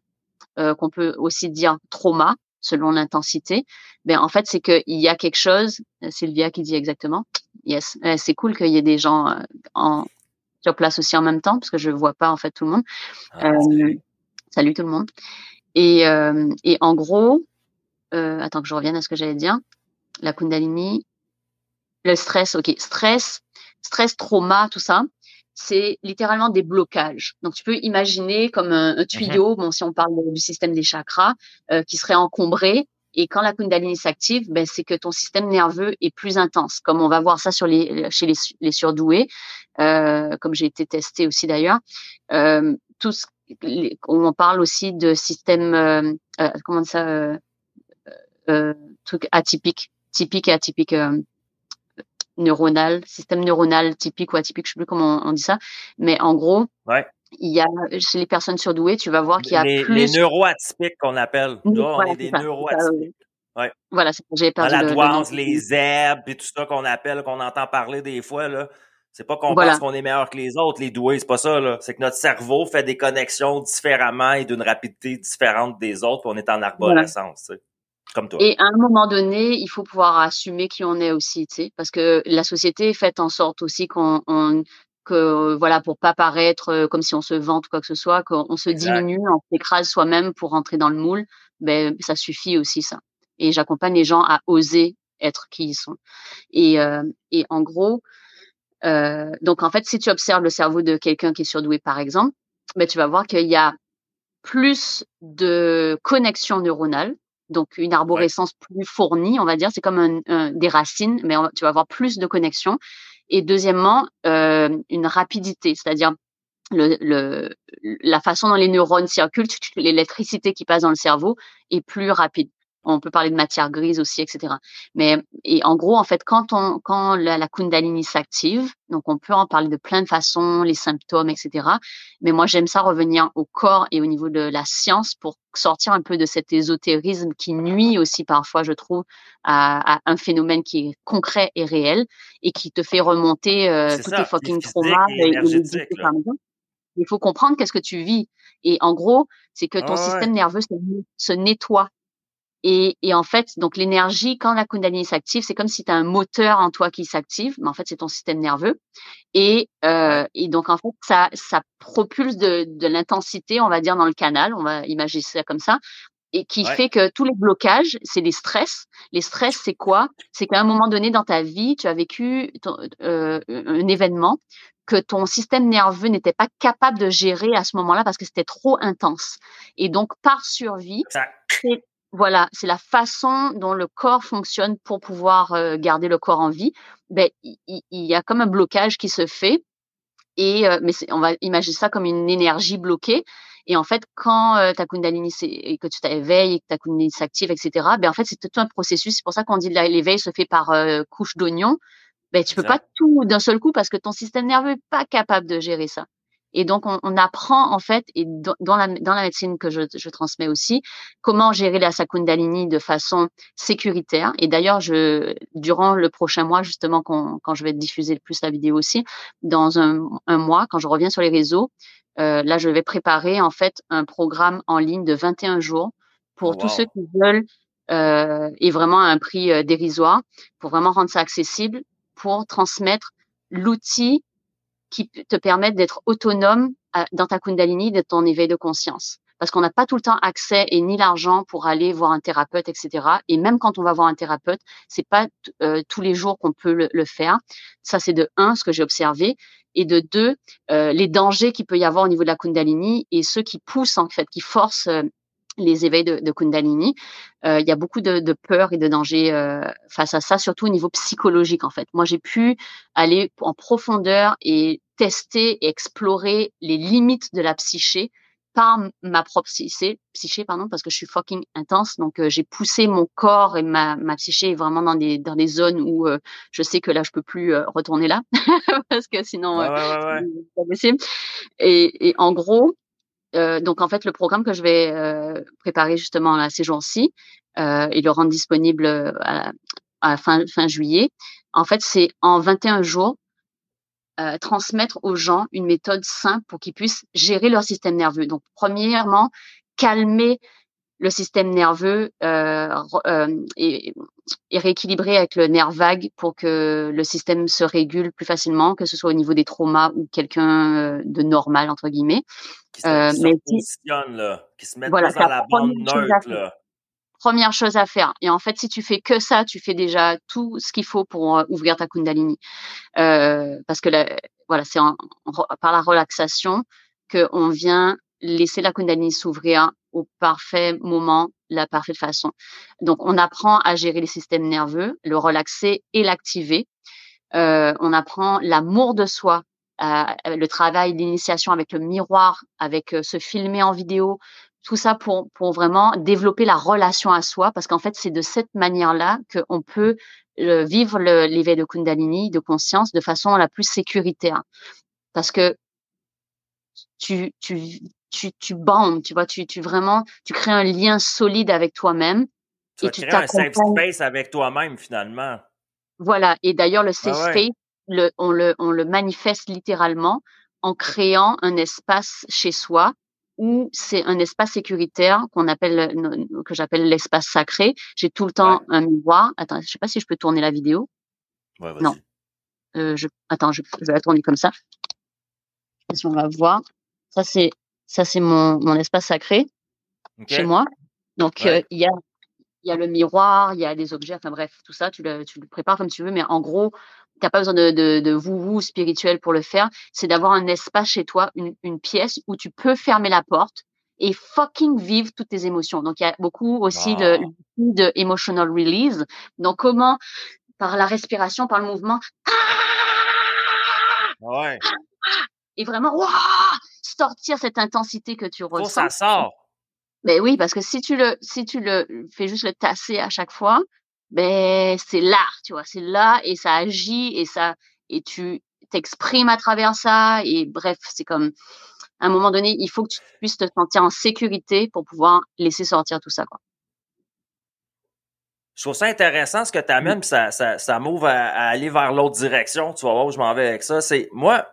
euh, qu'on peut aussi dire trauma, selon l'intensité, ben en fait c'est qu'il y a quelque chose. Sylvia qui dit exactement. Yes, euh, c'est cool qu'il y ait des gens euh, en, sur place aussi en même temps parce que je vois pas en fait tout le monde. Ah, euh, salut. tout le monde. Et, et en gros, attends que je revienne à ce que j'allais dire. La Kundalini, le stress, ok, stress, stress, trauma, tout ça c'est littéralement des blocages. Donc, tu peux imaginer comme un, mhm. tuyau, bon, si on parle du système des chakras, euh, qui serait encombré. Et quand la Kundalini s'active, ben, c'est que ton système nerveux est plus intense, comme on va voir ça sur les, chez les, surdoués, euh, comme j'ai été testé aussi d'ailleurs. Euh, tout ce, on parle aussi de système, euh, euh comment ça, euh, truc atypique, typique et atypique neuronal, système neuronal typique ou atypique, je sais plus comment on, dit ça, mais en gros, ouais. il y a chez les personnes surdouées, tu vas voir qu'il y a les, plus les neuroatypiques qu'on appelle. Nous, on est des neuroatypiques. Ouais. Voilà, c'est j'ai perdu la douance, les zèbres et tout ça qu'on appelle, qu'on entend parler des fois là. C'est pas qu'on pense qu'on est meilleur que les autres, les doués, c'est pas ça là. C'est que notre cerveau fait des connexions différemment et d'une rapidité différente des autres, puis on est en arborescence. Et à un moment donné, il faut pouvoir assumer qui on est aussi, tu sais, parce que la société est faite en sorte aussi qu'on que voilà pour pas paraître euh, comme si on se vante ou quoi que ce soit, qu'on se diminue, on s'écrase soi-même pour rentrer dans le moule, ben ça suffit aussi ça. Et j'accompagne les gens à oser être qui ils sont. Et, euh, et en gros, euh, donc en fait, si tu observes le cerveau de quelqu'un qui est surdoué par exemple, ben tu vas voir qu'il y a plus de connexions neuronales donc une arborescence plus fournie, on va dire. C'est comme un, des racines, mais tu vas avoir plus de connexions. Et deuxièmement, euh, une rapidité, c'est-à-dire le, le, la façon dont les neurones circulent, l'électricité qui passe dans le cerveau est plus rapide on peut parler de matière grise aussi, etc. Mais et en gros, en fait, quand on quand la, Kundalini s'active, donc on peut en parler de plein de façons, les symptômes, etc. Mais moi, j'aime ça revenir au corps et au niveau de la science pour sortir un peu de cet ésotérisme qui nuit aussi parfois, je trouve, à, un phénomène qui est concret et réel et qui te fait remonter euh, tous tes fucking traumas et, il faut comprendre qu'est-ce que tu vis. Et en gros, c'est que ton ah système nerveux se nettoie et, et, en fait, donc l'énergie, quand la Kundalini s'active, c'est comme si tu as un moteur en toi qui s'active, mais en fait, c'est ton système nerveux. Et, euh, et donc, en fait, ça, ça propulse de, de l'intensité, on va dire, dans le canal, on va imaginer ça comme ça, et qui fait que tous les blocages, c'est les stress. Les stress, c'est quoi? C'est qu'à un moment donné dans ta vie, tu as vécu euh, un événement que ton système nerveux n'était pas capable de gérer à ce moment-là parce que c'était trop intense. Et donc, par survie, voilà, c'est la façon dont le corps fonctionne pour pouvoir euh, garder le corps en vie. Ben, il, y, a comme un blocage qui se fait. Et euh, mais on va imaginer ça comme une énergie bloquée. Et en fait, quand euh, ta Kundalini et que tu t'éveilles et que ta Kundalini s'active, etc. Ben en fait, c'est tout un processus. C'est pour ça qu'on dit l'éveil se fait par couche d'oignon. Ben tu peux pas tout d'un seul coup parce que ton système nerveux est pas capable de gérer ça. Et donc, on, on, apprend en fait, et dans, la, dans la médecine que je, je, transmets aussi, comment gérer la Sakundalini de façon sécuritaire. Et d'ailleurs, je, durant le prochain mois, justement, quand, quand je vais diffuser plus la vidéo aussi, dans un, un mois, quand je reviens sur les réseaux, euh, là, je vais préparer en fait un programme en ligne de 21 jours pour tous ceux qui veulent euh, et vraiment à un prix euh, dérisoire pour vraiment rendre ça accessible pour transmettre l'outil qui te permettent d'être autonome euh, dans ta Kundalini, de ton éveil de conscience. Parce qu'on n'a pas tout le temps accès et ni l'argent pour aller voir un thérapeute, etc. Et même quand on va voir un thérapeute, c'est pas euh, tous les jours qu'on peut le, faire. Ça, c'est de un, ce que j'ai observé, et de deux, euh, les dangers qu'il peut y avoir au niveau de la Kundalini et ceux qui poussent en fait, qui forcent les éveils de, Kundalini. Euh, il y a beaucoup de, de peur et de danger euh, face à ça, surtout au niveau psychologique en fait. Moi, j'ai pu aller en profondeur et tester et explorer les limites de la psyché par ma propre psyché, psyché pardon, parce que je suis fucking intense. Donc, euh, j'ai poussé mon corps et ma, ma psyché vraiment dans des, dans des zones où je sais que là, je peux plus retourner là, parce que sinon, ouais, ouais, Et, et en gros, euh, donc en fait, le programme que je vais euh, préparer justement là, ces jours-ci euh, et le rendre disponible à, à fin, fin juillet, en fait, c'est en 21 jours euh, transmettre aux gens une méthode simple pour qu'ils puissent gérer leur système nerveux. Donc premièrement, calmer le système nerveux euh, euh, est, rééquilibré avec le nerf vague pour que le système se régule plus facilement, que ce soit au niveau des traumas ou quelqu'un euh, de normal entre guillemets. Qui se, mais là, qui se met voilà, dans la bande neutre là. Première chose à faire. Et en fait, si tu fais que ça, tu fais déjà tout ce qu'il faut pour ouvrir ta Kundalini. parce que la, voilà, c'est par la relaxation qu'on vient laisser la Kundalini s'ouvrir au parfait moment, la parfaite façon. Donc, on apprend à gérer les systèmes nerveux, le relaxer et l'activer. Euh, on apprend l'amour de soi, euh, le travail d'initiation avec le miroir, avec euh, se filmer en vidéo, tout ça pour, pour vraiment développer la relation à soi, parce qu'en fait, c'est de cette manière-là qu'on peut vivre l'éveil de Kundalini, de conscience, de façon la plus sécuritaire. Parce que tu, tu, tu, tu bandes, tu vois, tu, tu vraiment, tu crées un lien solide avec toi-même. Tu et tu crées un safe space avec toi-même, finalement. Voilà. Et d'ailleurs, le safe space, le, on, le, on le manifeste littéralement en créant un espace chez soi où c'est un espace sécuritaire qu'on appelle, que j'appelle l'espace sacré. J'ai tout le temps un miroir. Attends, je sais pas si je peux tourner la vidéo. Ouais, non. Euh, je, attends, je, je, vais la tourner comme ça. Si on va voir? Ça, c'est ça, c'est mon, mon espace sacré chez moi. Donc, euh, il y, a, y a le miroir, il y a des objets, enfin bref, tout ça, tu le, tu le prépares comme tu veux, mais en gros, tu n'as pas besoin de, de, de vous spirituel pour le faire. C'est d'avoir un espace chez toi, une, une pièce où tu peux fermer la porte et fucking vivre toutes tes émotions. Donc, il y a beaucoup aussi de, de emotional release. Donc, comment Par la respiration, par le mouvement. Ouais. Et vraiment, waouh sortir cette intensité que tu ressens. ça sort. Mais oui, parce que si tu le, si tu le fais juste le tasser à chaque fois, ben c'est là, tu vois, c'est là et ça agit et ça et tu t'exprimes à travers ça et bref, c'est comme à un moment donné, il faut que tu puisses te sentir en sécurité pour pouvoir laisser sortir tout ça, quoi. Je trouve ça intéressant ce que tu amènes, ça, ça, ça m'ouvre à, aller vers l'autre direction. Tu vas voir où je m'en vais avec ça. C'est moi,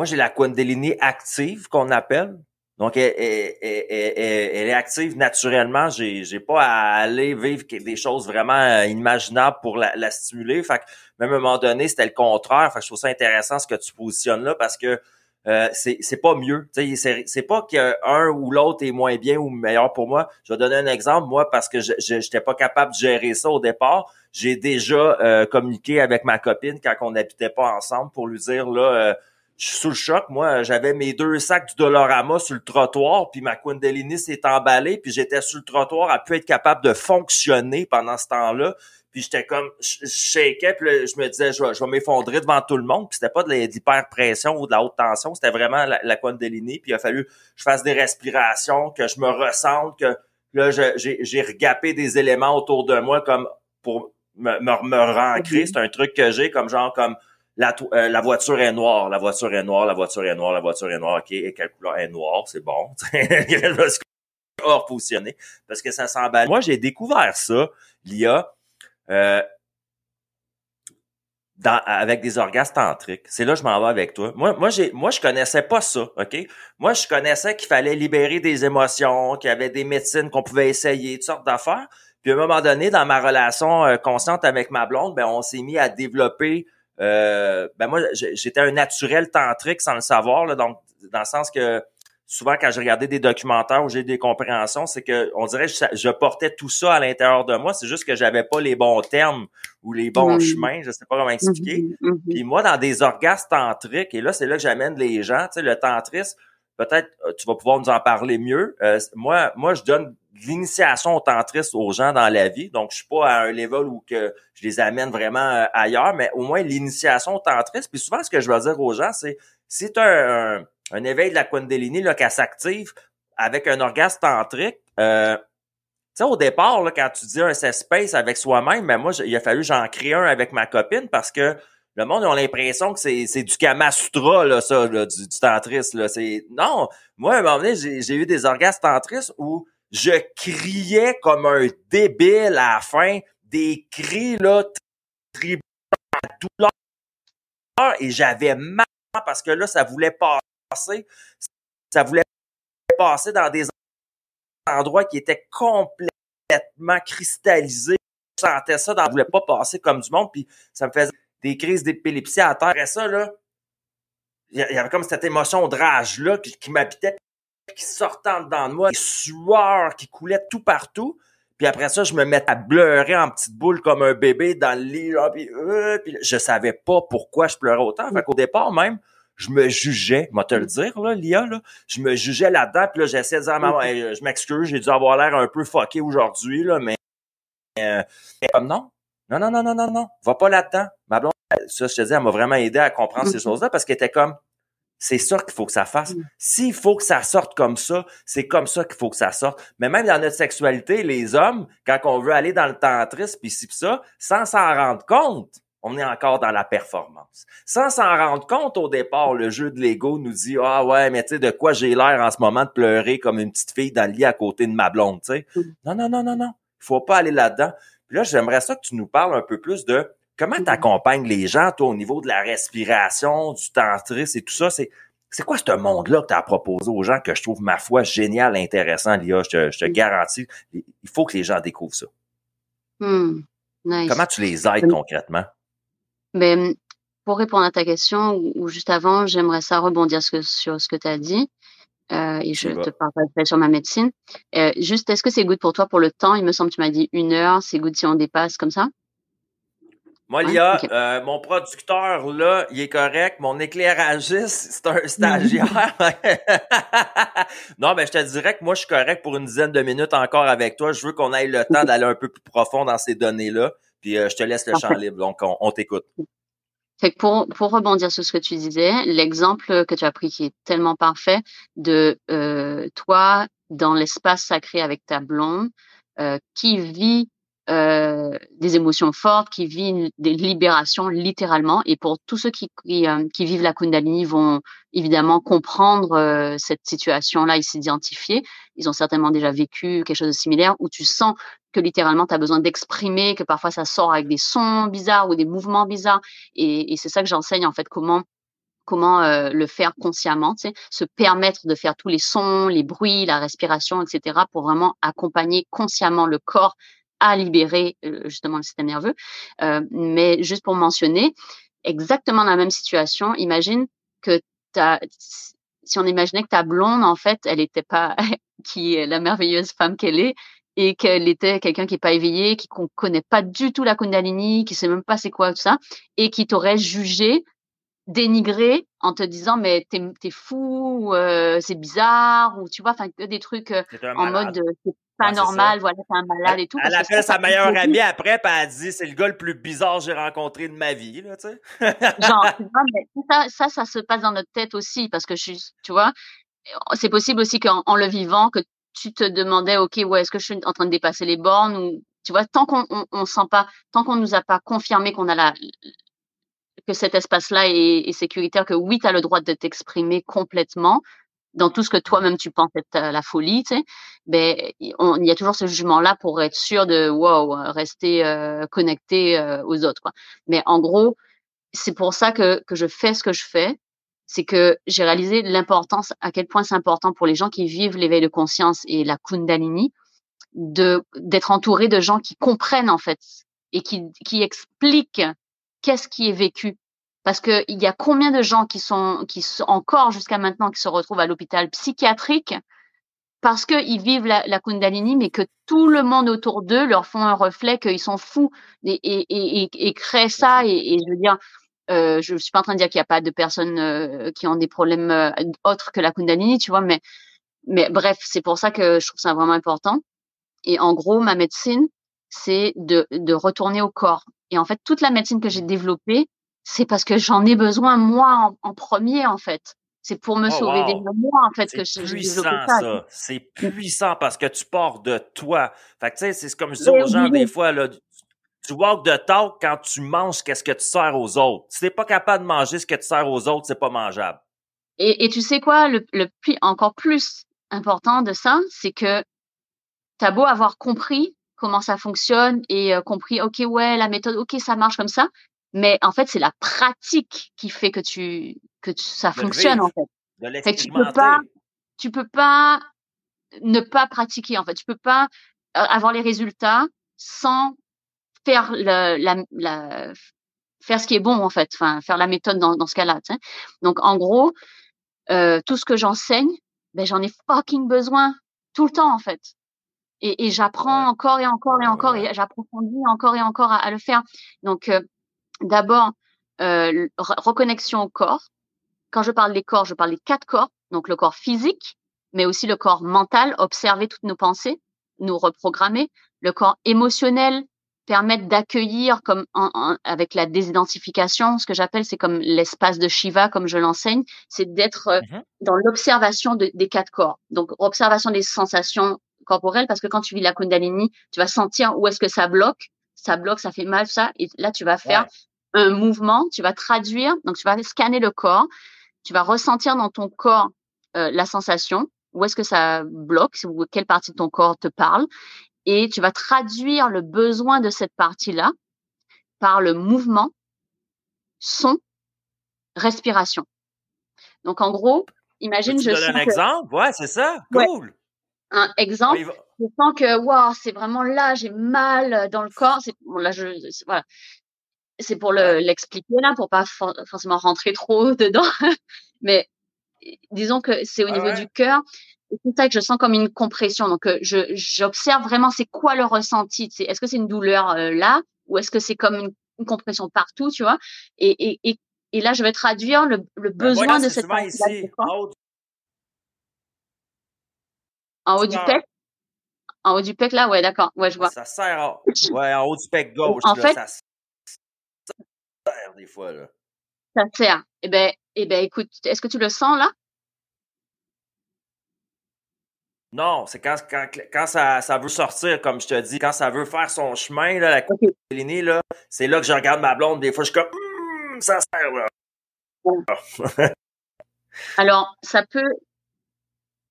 moi, j'ai la Kundalini active qu'on appelle. Donc, elle, est active naturellement. J'ai, j'ai pas à aller vivre des choses vraiment euh, inimaginables pour la, stimuler. Fait que, même à un moment donné, c'était le contraire. Fait que je trouve ça intéressant ce que tu positionnes là parce que euh, c'est, pas mieux. C'est, c'est pas qu'un ou l'autre est moins bien ou meilleur pour moi. Je vais donner un exemple. Moi, parce que je j'étais pas capable de gérer ça au départ, j'ai déjà euh, communiqué avec ma copine quand on n'habitait pas ensemble pour lui dire là je suis sous le choc. Moi, j'avais mes deux sacs du Dolorama sur le trottoir, puis ma Kundalini s'est emballée, puis j'étais sur le trottoir à pu être capable de fonctionner pendant ce temps-là. Puis j'étais comme, je shakeais, puis je me disais, je vais, m'effondrer devant tout le monde. Puis c'était pas de l'hyperpression ou de la haute tension, c'était vraiment la, la Kundalini. Puis il a fallu que je fasse des respirations, que je me ressente, que là, j'ai regapé des éléments autour de moi comme pour me, me, me rancrer. C'est un truc que j'ai comme genre comme euh, la, voiture est noire, la voiture est noire, la voiture est noire, la voiture est noire, ok, et quelle couleur est noire, c'est bon. hors positionné parce que ça s'emballe. Moi, j'ai découvert ça, l'IA, euh, avec des orgasmes tantriques. C'est là que je m'en vais avec toi. Moi, moi, j'ai, moi, je connaissais pas ça, OK? Moi, je connaissais qu'il fallait libérer des émotions, qu'il y avait des médecines qu'on pouvait essayer, toutes sortes d'affaires. Puis à un moment donné, dans ma relation euh, consciente avec ma blonde, ben, on s'est mis à développer euh, ben moi, j'étais un naturel tantrique sans le savoir, là, donc dans le sens que souvent quand je regardais des documentaires où j'ai des compréhensions, c'est que on dirait que je, portais tout ça à l'intérieur de moi. C'est juste que j'avais pas les bons termes ou les bons chemins. Je sais pas comment expliquer. Puis moi, dans des orgasmes tantriques, et là, c'est là que j'amène les gens, tu sais, le tantrisme, peut-être euh, tu vas pouvoir nous en parler mieux. Euh, moi, moi, je donne l'initiation au tantrisme aux gens dans la vie. Donc, je suis pas à un level où que je les amène vraiment ailleurs, mais au moins l'initiation au tantrisme. Puis souvent, ce que je vais dire aux gens, c'est si tu as un, un, éveil de la Kundalini là, qui s'active avec un orgasme tantrique, euh, tu sais, au départ, là, quand tu dis un safe space avec soi-même, ben moi, il a fallu j'en crée un avec ma copine parce que le monde a l'impression que c'est, du Kama Sutra, là, ça, du, du. Là. Non, moi, à un moment donné, j'ai, eu des orgasmes tantristes où je criais comme un débile à la fin, des cris là, tribaux douleur, et j'avais mal parce que là, ça voulait passer. Ça voulait passer dans des endroits qui étaient complètement cristallisés. Je sentais ça, ça voulait pas passer comme du monde, puis ça me faisait des crises d'épilepsie à terre. Après ça, là, il y avait comme cette émotion de rage-là qui, m'habitait, qui sortait en dedans de moi, des sueurs qui coulaient tout partout. Puis après ça, je me mettais à pleurer en petite boule comme un bébé dans le lit. Là, euh, puis je savais pas pourquoi je pleurais autant. Fait qu'au départ, même, je me jugeais, moi te le dire, là, Lia, là, je me jugeais là-dedans, puis là, j'essayais de dire à maman, je m'excuse, j'ai dû avoir l'air un peu fucké aujourd'hui, là, mais euh, comme non, non, non, non, non, non, non, va pas là-dedans. Ma blonde, ça, je te dis, elle m'a vraiment aidé à comprendre ces choses-là parce qu'elle était comme, c'est ça qu'il faut que ça fasse. Mm. S'il faut que ça sorte comme ça, c'est comme ça qu'il faut que ça sorte. Mais même dans notre sexualité, les hommes, quand on veut aller dans le tantrisme, puis ci, ça, sans s'en rendre compte, on est encore dans la performance. Sans s'en rendre compte au départ, le jeu de l'ego nous dit ah ouais, mais tu sais de quoi j'ai l'air en ce moment de pleurer comme une petite fille dans le lit à côté de ma blonde, tu sais. Mm. Non non non non non, il faut pas aller là-dedans. Puis là, j'aimerais ça que tu nous parles un peu plus de comment mm. tu accompagnes les gens toi au niveau de la respiration, du tantrisme et tout ça, c'est c'est quoi ce monde-là que tu as proposé aux gens que je trouve, ma foi, génial, intéressant, Lia? Je te, je te mm. garantis, il faut que les gens découvrent ça. Comment tu les aides concrètement? Ben, pour répondre à ta question, ou, juste avant, j'aimerais ça rebondir sur ce que tu as dit. Euh, et je te parlerai sur ma médecine. Euh, juste, est-ce que c'est good pour toi pour le temps? Il me semble que tu m'as dit une heure. C'est good si on dépasse comme ça? Moi, Lia, euh, mon producteur, là, il est correct. Mon éclairagiste, c'est un stagiaire. non, mais je te dirais que moi, je suis correct pour une dizaine de minutes encore avec toi. Je veux qu'on ait le temps d'aller un peu plus profond dans ces données-là. Puis euh, je te laisse le champ libre, donc on, t'écoute. Fait pour, pour rebondir sur ce que tu disais, l'exemple que tu as pris qui est tellement parfait de euh, toi dans l'espace sacré avec ta blonde euh, qui vit euh, des émotions fortes, qui vit des libérations littéralement. Et pour tous ceux qui, qui, euh, vivent la Kundalini vont évidemment comprendre euh, cette situation-là et s'identifier. Ils ont certainement déjà vécu quelque chose de similaire où tu sens que littéralement tu as besoin d'exprimer, que parfois ça sort avec des sons bizarres ou des mouvements bizarres. Et, et c'est ça que j'enseigne en fait comment comment le faire consciemment, tu sais, se permettre de faire tous les sons, les bruits, la respiration, etc., pour vraiment accompagner consciemment le corps à libérer euh, justement le système nerveux. Euh, mais juste pour mentionner, exactement dans la même situation, imagine que si on imaginait que ta blonde, en fait, elle n'était pas qui est la merveilleuse femme qu'elle est, et qu'elle était quelqu'un qui est pas éveillé, qui ne connaît pas du tout la Kundalini, qui sait même pas c'est quoi tout ça, et qui t'aurait jugé, dénigré en te disant mais t'es es fou, euh, c'est bizarre, ou tu vois, enfin des trucs en mode pas normal, voilà, c'est un malade et tout. Elle appelle sa meilleure amie après, puis elle dit c'est le gars le plus bizarre que j'ai rencontré de ma vie, là, tu sais. Genre, mais ça, ça, ça se passe dans notre tête aussi, parce que je tu vois, c'est possible aussi qu'en le vivant, que tu te demandais, OK, ouais, est-ce que je suis en train de dépasser les bornes tu vois, tant qu'on on, sent pas, tant qu'on nous a pas confirmé qu'on a la, que cet espace-là est, est, sécuritaire, que oui, tu as le droit de t'exprimer complètement, dans tout ce que toi-même tu penses être la folie, tu sais, ben il y a toujours ce jugement-là pour être sûr de wow, rester euh, connecté euh, aux autres. Quoi. Mais en gros, c'est pour ça que, que je fais ce que je fais, c'est que j'ai réalisé l'importance, à quel point c'est important pour les gens qui vivent l'éveil de conscience et la Kundalini, de d'être entouré de gens qui comprennent en fait et qui, qui expliquent qu'est-ce qui est vécu parce qu'il y a combien de gens qui sont, qui sont encore jusqu'à maintenant qui se retrouvent à l'hôpital psychiatrique parce qu'ils vivent la, la, Kundalini, mais que tout le monde autour d'eux leur font un reflet qu'ils sont fous et, et, et, et créent ça. Et, je veux dire, Euh, je suis pas en train de dire qu'il n'y a pas de personnes euh, qui ont des problèmes euh, autres que la Kundalini, tu vois, mais, mais bref, c'est pour ça que je trouve ça vraiment important. Et en gros, ma médecine, c'est de, de retourner au corps. Et en fait, toute la médecine que j'ai développée, c'est parce que j'en ai besoin moi en, premier, en fait. C'est pour me Oh, sauver wow. déjà moi, en fait, que j'ai puissant, ça. ça. C'est puissant parce que tu pars de toi. Fait que, tu sais, c'est comme je dis aux gens oui. des fois, là, tu walk the talk quand tu manges qu'est-ce que tu sers aux autres. Si t'es pas capable de manger ce que tu sers aux autres, c'est pas mangeable. Et, et tu sais quoi, le, le plus, encore plus important de ça, c'est que t'as beau avoir compris comment ça fonctionne et euh, compris, ok, ouais, la méthode, ok, ça marche comme ça, mais en fait, c'est la pratique qui fait que tu que tu- ça De fonctionne vivre, en fait. de Fait que tu peux pas, tu peux pas ne pas pratiquer en fait. Tu peux pas euh, avoir les résultats sans faire le, la, la faire ce qui est bon en fait, enfin faire la méthode dans, dans ce cas-là. Donc en gros, euh, tout ce que j'enseigne, ben j'en ai fucking besoin tout le temps en fait. Et, et j'apprends encore et encore et encore et j'approfondis encore et encore à, à le faire. Donc euh, d'abord euh, reconnexion au corps. Quand je parle des corps, je parle des quatre corps. Donc le corps physique, mais aussi le corps mental, observer toutes nos pensées, nous reprogrammer. Le corps émotionnel, permettre d'accueillir comme en- en- avec la désidentification, ce que j'appelle, c'est comme l'espace de Shiva, comme je l'enseigne, c'est d'être euh, Mhm. dans l'observation de- des quatre corps. Donc observation des sensations corporelles, parce que quand tu vis la Kundalini, tu vas sentir où est-ce que ça bloque, ça bloque, ça fait mal, ça, et là tu vas faire Ouais. un mouvement, tu vas traduire, donc tu vas scanner le corps, tu vas ressentir dans ton corps euh, la sensation, où est-ce que ça bloque, ou quelle partie de ton corps te parle, et tu vas traduire le besoin de cette partie-là par le mouvement, son, respiration. Donc en gros, imagine, Peux-tu je donner sens un que, exemple? Ouais, c'est ça. Ouais. Cool. un exemple, va. je sens que waouh, c'est vraiment là, j'ai mal dans le corps. C'est bon, là, je c'est- voilà, c'est pour le l'expliquer là, pour pas for- forcément rentrer trop dedans. Mais disons que c'est au niveau ouais. du cœur. C'est ça que je sens comme une compression. Donc euh, je j'observe vraiment c'est quoi le ressenti. C'est est-ce que c'est une douleur euh, là ou est-ce que c'est comme une, une compression partout, tu vois? Et, et, et, et là je vais traduire le, le Ben, besoin de cette ici, en haut du en haut du pec? En haut du pec là, ouais, d'accord, ouais, je vois. Ça sert en, ouais, en haut du pec gauche, En là, fait, ça sert des fois, là. ça sert. Eh ben, eh ben, écoute, est-ce que tu le sens là? Non, c'est quand, quand, quand ça, ça veut sortir, comme je te dis, quand ça veut faire son chemin, là, la Ok. Kundalini, là, c'est là que je regarde ma blonde. Des fois, je suis comme, Hum, ça sert, là. Alors, ça peut,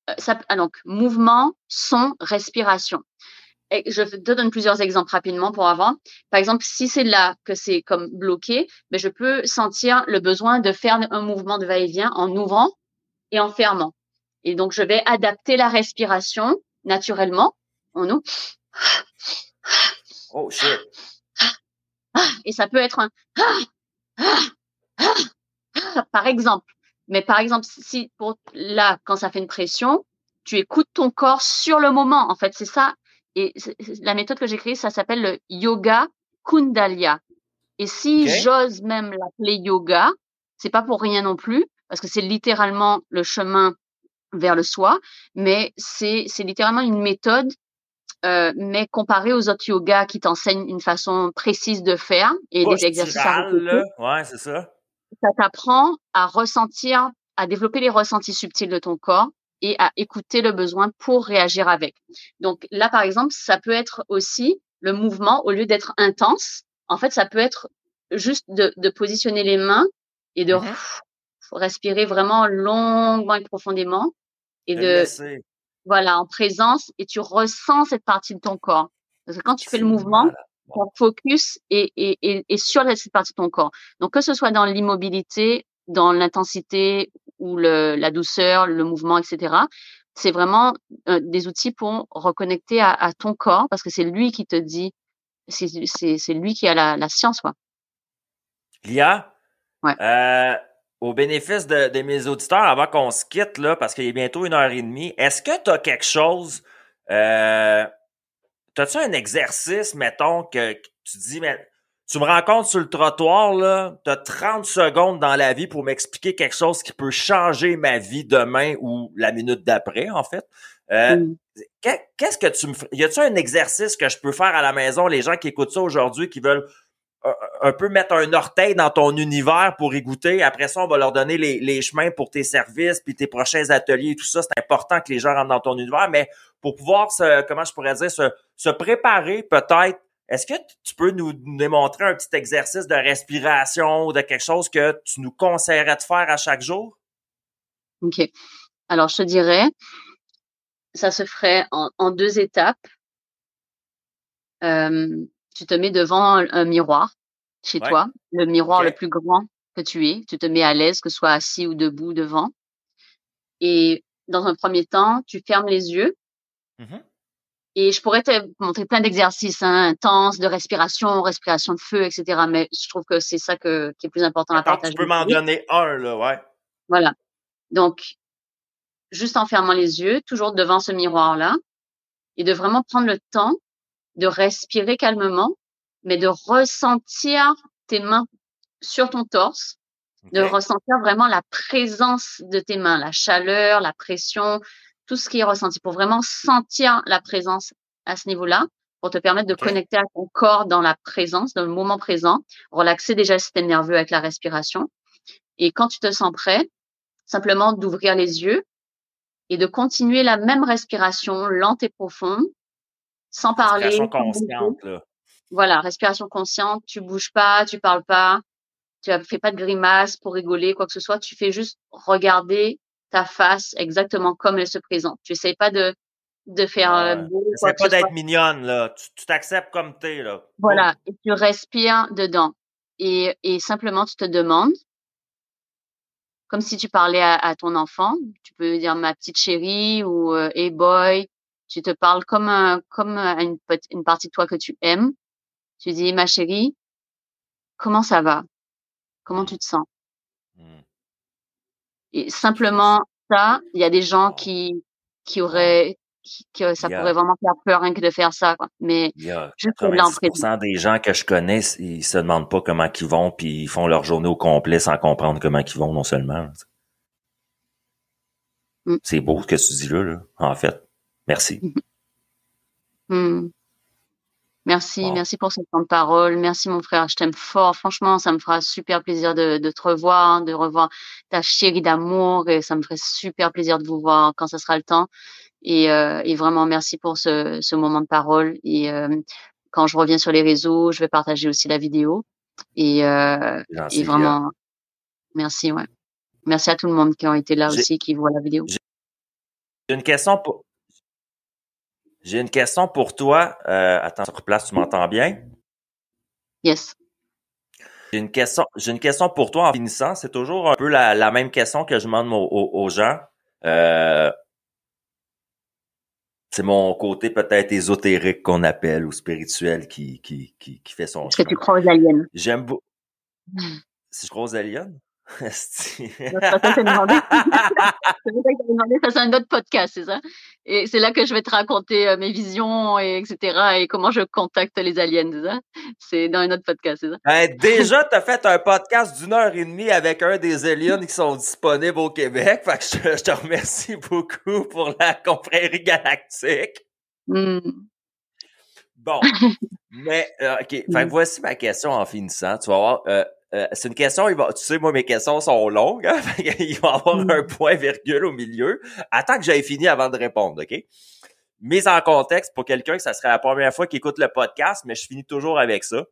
euh, ça, ah, donc, mouvement, son, respiration. Et je te donne plusieurs exemples rapidement pour avant. Par exemple, si c'est là que c'est comme bloqué, ben je peux sentir le besoin de faire un mouvement de va-et-vient en ouvrant et en fermant. Et donc, je vais adapter la respiration naturellement. On ouvre. Oh, shit. Et ça peut être un par exemple. Mais par exemple, si pour là, quand ça fait une pression, tu écoutes ton corps sur le moment. En fait, c'est ça. Et la méthode que j'ai créée, ça s'appelle le yoga Kundalya. Et si j'ose même l'appeler yoga, c'est pas pour rien non plus, parce que c'est littéralement le chemin vers le soi, mais c'est c'est littéralement une méthode, euh, mais comparée aux autres yogas qui t'enseignent une façon précise de faire et des exercices à répéter. Ouais, c'est ça. ça t'apprend à ressentir, à développer les ressentis subtils de ton corps et à écouter le besoin pour réagir avec. Donc là, par exemple, ça peut être aussi le mouvement, au lieu d'être intense, en fait, ça peut être juste de, de positionner les mains et de Mhm. Respirer vraiment longuement et profondément et De voilà, en présence et tu ressens cette partie de ton corps. Parce que quand tu fais le mouvement, ton focus est, est, est, est sur cette partie de ton corps. Donc, que ce soit dans l'immobilité, dans l'intensité ou le, la douceur, le mouvement, etc., c'est vraiment euh, des outils pour reconnecter à, à ton corps parce que c'est lui qui te dit, c'est c'est- c'est lui qui a la, la science, quoi. Lia, Ouais. euh, au bénéfice de, de mes auditeurs, avant qu'on se quitte, là, parce qu'il est bientôt une heure et demie, est-ce que tu as quelque chose, euh, as-tu un exercice, mettons, que, que tu dis, mais tu me rencontres sur le trottoir, là, t'as 30 secondes dans la vie pour m'expliquer quelque chose qui peut changer ma vie demain ou la minute d'après, en fait? Euh, Mm. Qu'est-ce que tu me? Y a-tu un exercice que je peux faire à la maison, les gens qui écoutent ça aujourd'hui, qui veulent un, peu mettre un orteil dans ton univers pour y goûter. Après ça, on va leur donner les, chemins pour tes services puis tes prochains ateliers tout ça. C'est important que les gens rentrent dans ton univers, mais pour pouvoir se, comment je pourrais dire, se, préparer peut-être est-ce que tu peux nous démontrer un petit exercice de respiration ou de quelque chose que tu nous conseillerais de faire à chaque jour? Ok. Alors, je te dirais, ça se ferait en, en deux étapes. Euh, tu te mets devant un, un miroir chez Ouais. toi, le miroir le plus grand que tu aies. Tu te mets à l'aise, que ce soit assis ou debout devant. Et dans un premier temps, tu fermes les yeux Mhm. Et je pourrais te montrer plein d'exercices hein, intenses de respiration, respiration de feu, etc. Mais je trouve que c'est ça que, qui est plus important à partager. tu peux m'en donner un, là, ouais. Voilà. Donc, juste en fermant les yeux, toujours devant ce miroir-là, et de vraiment prendre le temps de respirer calmement, mais de ressentir tes mains sur ton torse, de ressentir vraiment la présence de tes mains, la chaleur, la pression, tout ce qui est ressenti, pour vraiment sentir la présence à ce niveau-là, pour te permettre de connecter à ton corps dans la présence, dans le moment présent, relaxer déjà le système nerveux avec la respiration. Et quand tu te sens prêt, simplement d'ouvrir les yeux et de continuer la même respiration lente et profonde, sans parler. Respiration consciente, là. Voilà, respiration consciente, tu bouges pas, tu parles pas, tu fais pas de grimace pour rigoler, quoi que ce soit, tu fais juste regarder ta face exactement comme elle se présente. Tu essayes pas de, de faire euh, beau, que pas d'être mignonne, là. Tu tu t'acceptes comme t'es, là. Voilà, et tu respires dedans. Et, et simplement, tu te demandes, comme si tu parlais à, à ton enfant, tu peux dire ma petite chérie ou euh, hey boy, tu te parles comme, un, comme à une, partie de toi que tu aimes. Tu dis ma chérie, comment ça va? Comment tu te sens? Hmm. Et simplement ça, il y a des gens qui, qui auraient, qui, que ça Yeah. pourrait vraiment faire peur rien que de faire ça, quoi. Mais Il y a juste l'entrée. 90% des gens que je connais, ils se demandent pas comment ils vont, puis ils font leur journée au complet sans comprendre comment ils vont, non seulement. Mm. C'est beau ce que tu dis là, là, en fait. Merci. Hmm. Merci, Wow. merci pour ce temps de parole. Merci mon frère, je t'aime fort. Franchement, ça me fera super plaisir de, de te revoir, de revoir ta chérie d'amour et ça me ferait super plaisir de vous voir quand ça sera le temps. Et, euh, et vraiment merci pour ce, ce moment de parole. Et euh, quand je reviens sur les réseaux, je vais partager aussi la vidéo. Et, euh, et bien. vraiment, merci, ouais. Merci à tout le monde qui ont été là aussi, qui voient la vidéo. J'ai une question pour. J'ai une question pour toi. Euh, attends, sur place, tu m'entends bien? Yes. J'ai une question. J'ai une question pour toi en finissant. C'est toujours un peu la, la même question que je demande aux, aux- gens. Euh, c'est mon côté peut-être ésotérique qu'on appelle ou spirituel qui, qui, qui, qui fait son Est-ce que tu crois aux aliens? J'aime beaucoup. Si je crois aux aliens? C'est un autre podcast, c'est ça? Et c'est là que je vais te raconter euh, mes visions et etc. et comment je contacte les aliens, c'est ça? C'est dans un autre podcast, c'est ça? Ben, déjà, t'as fait un podcast d'une heure et demie avec un des aliens qui sont disponibles au Québec. Fait que je, te- je te remercie beaucoup pour la confrérie galactique. Hmm. Bon. Mais, euh, OK. Fait que voici ma question en finissant. Tu vas voir, euh, euh, c'est une question, il va, tu sais, moi, mes questions sont longues. Hein? Il va y avoir Mm. un point virgule au milieu. Attends que j'aie fini avant de répondre, OK? Mise en contexte pour quelqu'un que ça serait la première fois qu'il écoute le podcast, mais je finis toujours avec ça.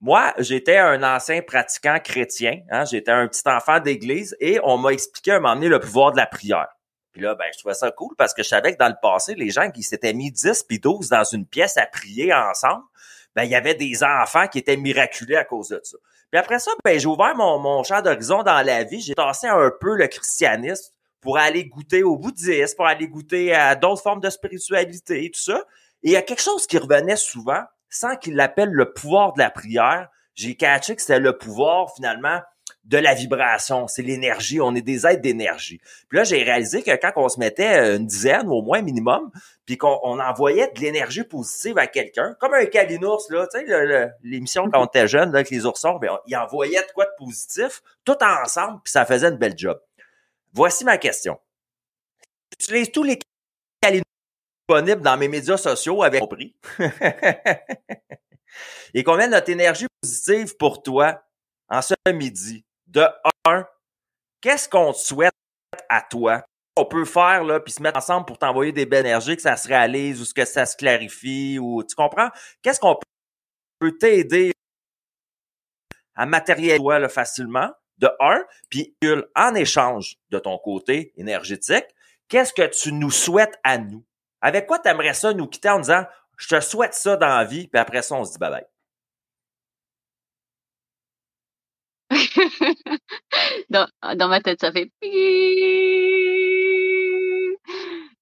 Moi, j'étais un ancien pratiquant chrétien. Hein? J'étais un petit enfant d'église et on m'a expliqué à un moment donné le pouvoir de la prière. Puis là, ben, je trouvais ça cool parce que je savais que dans le passé, les gens qui s'étaient mis 10 puis 12 dans une pièce à prier ensemble, ben, il y avait des enfants qui étaient miraculés à cause de ça. Après ça, ben, j'ai ouvert mon, mon champ d'horizon dans la vie. J'ai tassé un peu le christianisme pour aller goûter au bouddhisme, pour aller goûter à d'autres formes de spiritualité et tout ça. Et il y a quelque chose qui revenait souvent, sans qu'il l'appelle le pouvoir de la prière. J'ai catché que c'était le pouvoir, finalement, de la vibration, c'est l'énergie, on est des êtres d'énergie. Puis là, j'ai réalisé que quand on se mettait une dizaine au moins minimum, puis qu'on envoyait de l'énergie positive à quelqu'un, comme un calinours, là, tu sais, l'émission quand on était jeune, avec les oursons, ben, ils envoyaient de quoi de positif, tout ensemble, puis ça faisait une belle job. Voici ma question. J'utilise tous les calinours disponibles dans mes médias sociaux avec compris. Et combien de notre énergie positive pour toi en ce midi? De un, qu'est-ce qu'on te souhaite à toi? On peut faire, là, puis se mettre ensemble pour t'envoyer des belles énergies, que ça se réalise ou que ça se clarifie, ou tu comprends? Qu'est-ce qu'on peut t'aider à matérialiser toi, facilement? De un, puis en échange de ton côté énergétique, qu'est-ce que tu nous souhaites à nous? Avec quoi tu aimerais ça nous quitter en disant je te souhaite ça dans la vie, puis après ça, on se dit bye bye. dans, dans, ma tête, ça fait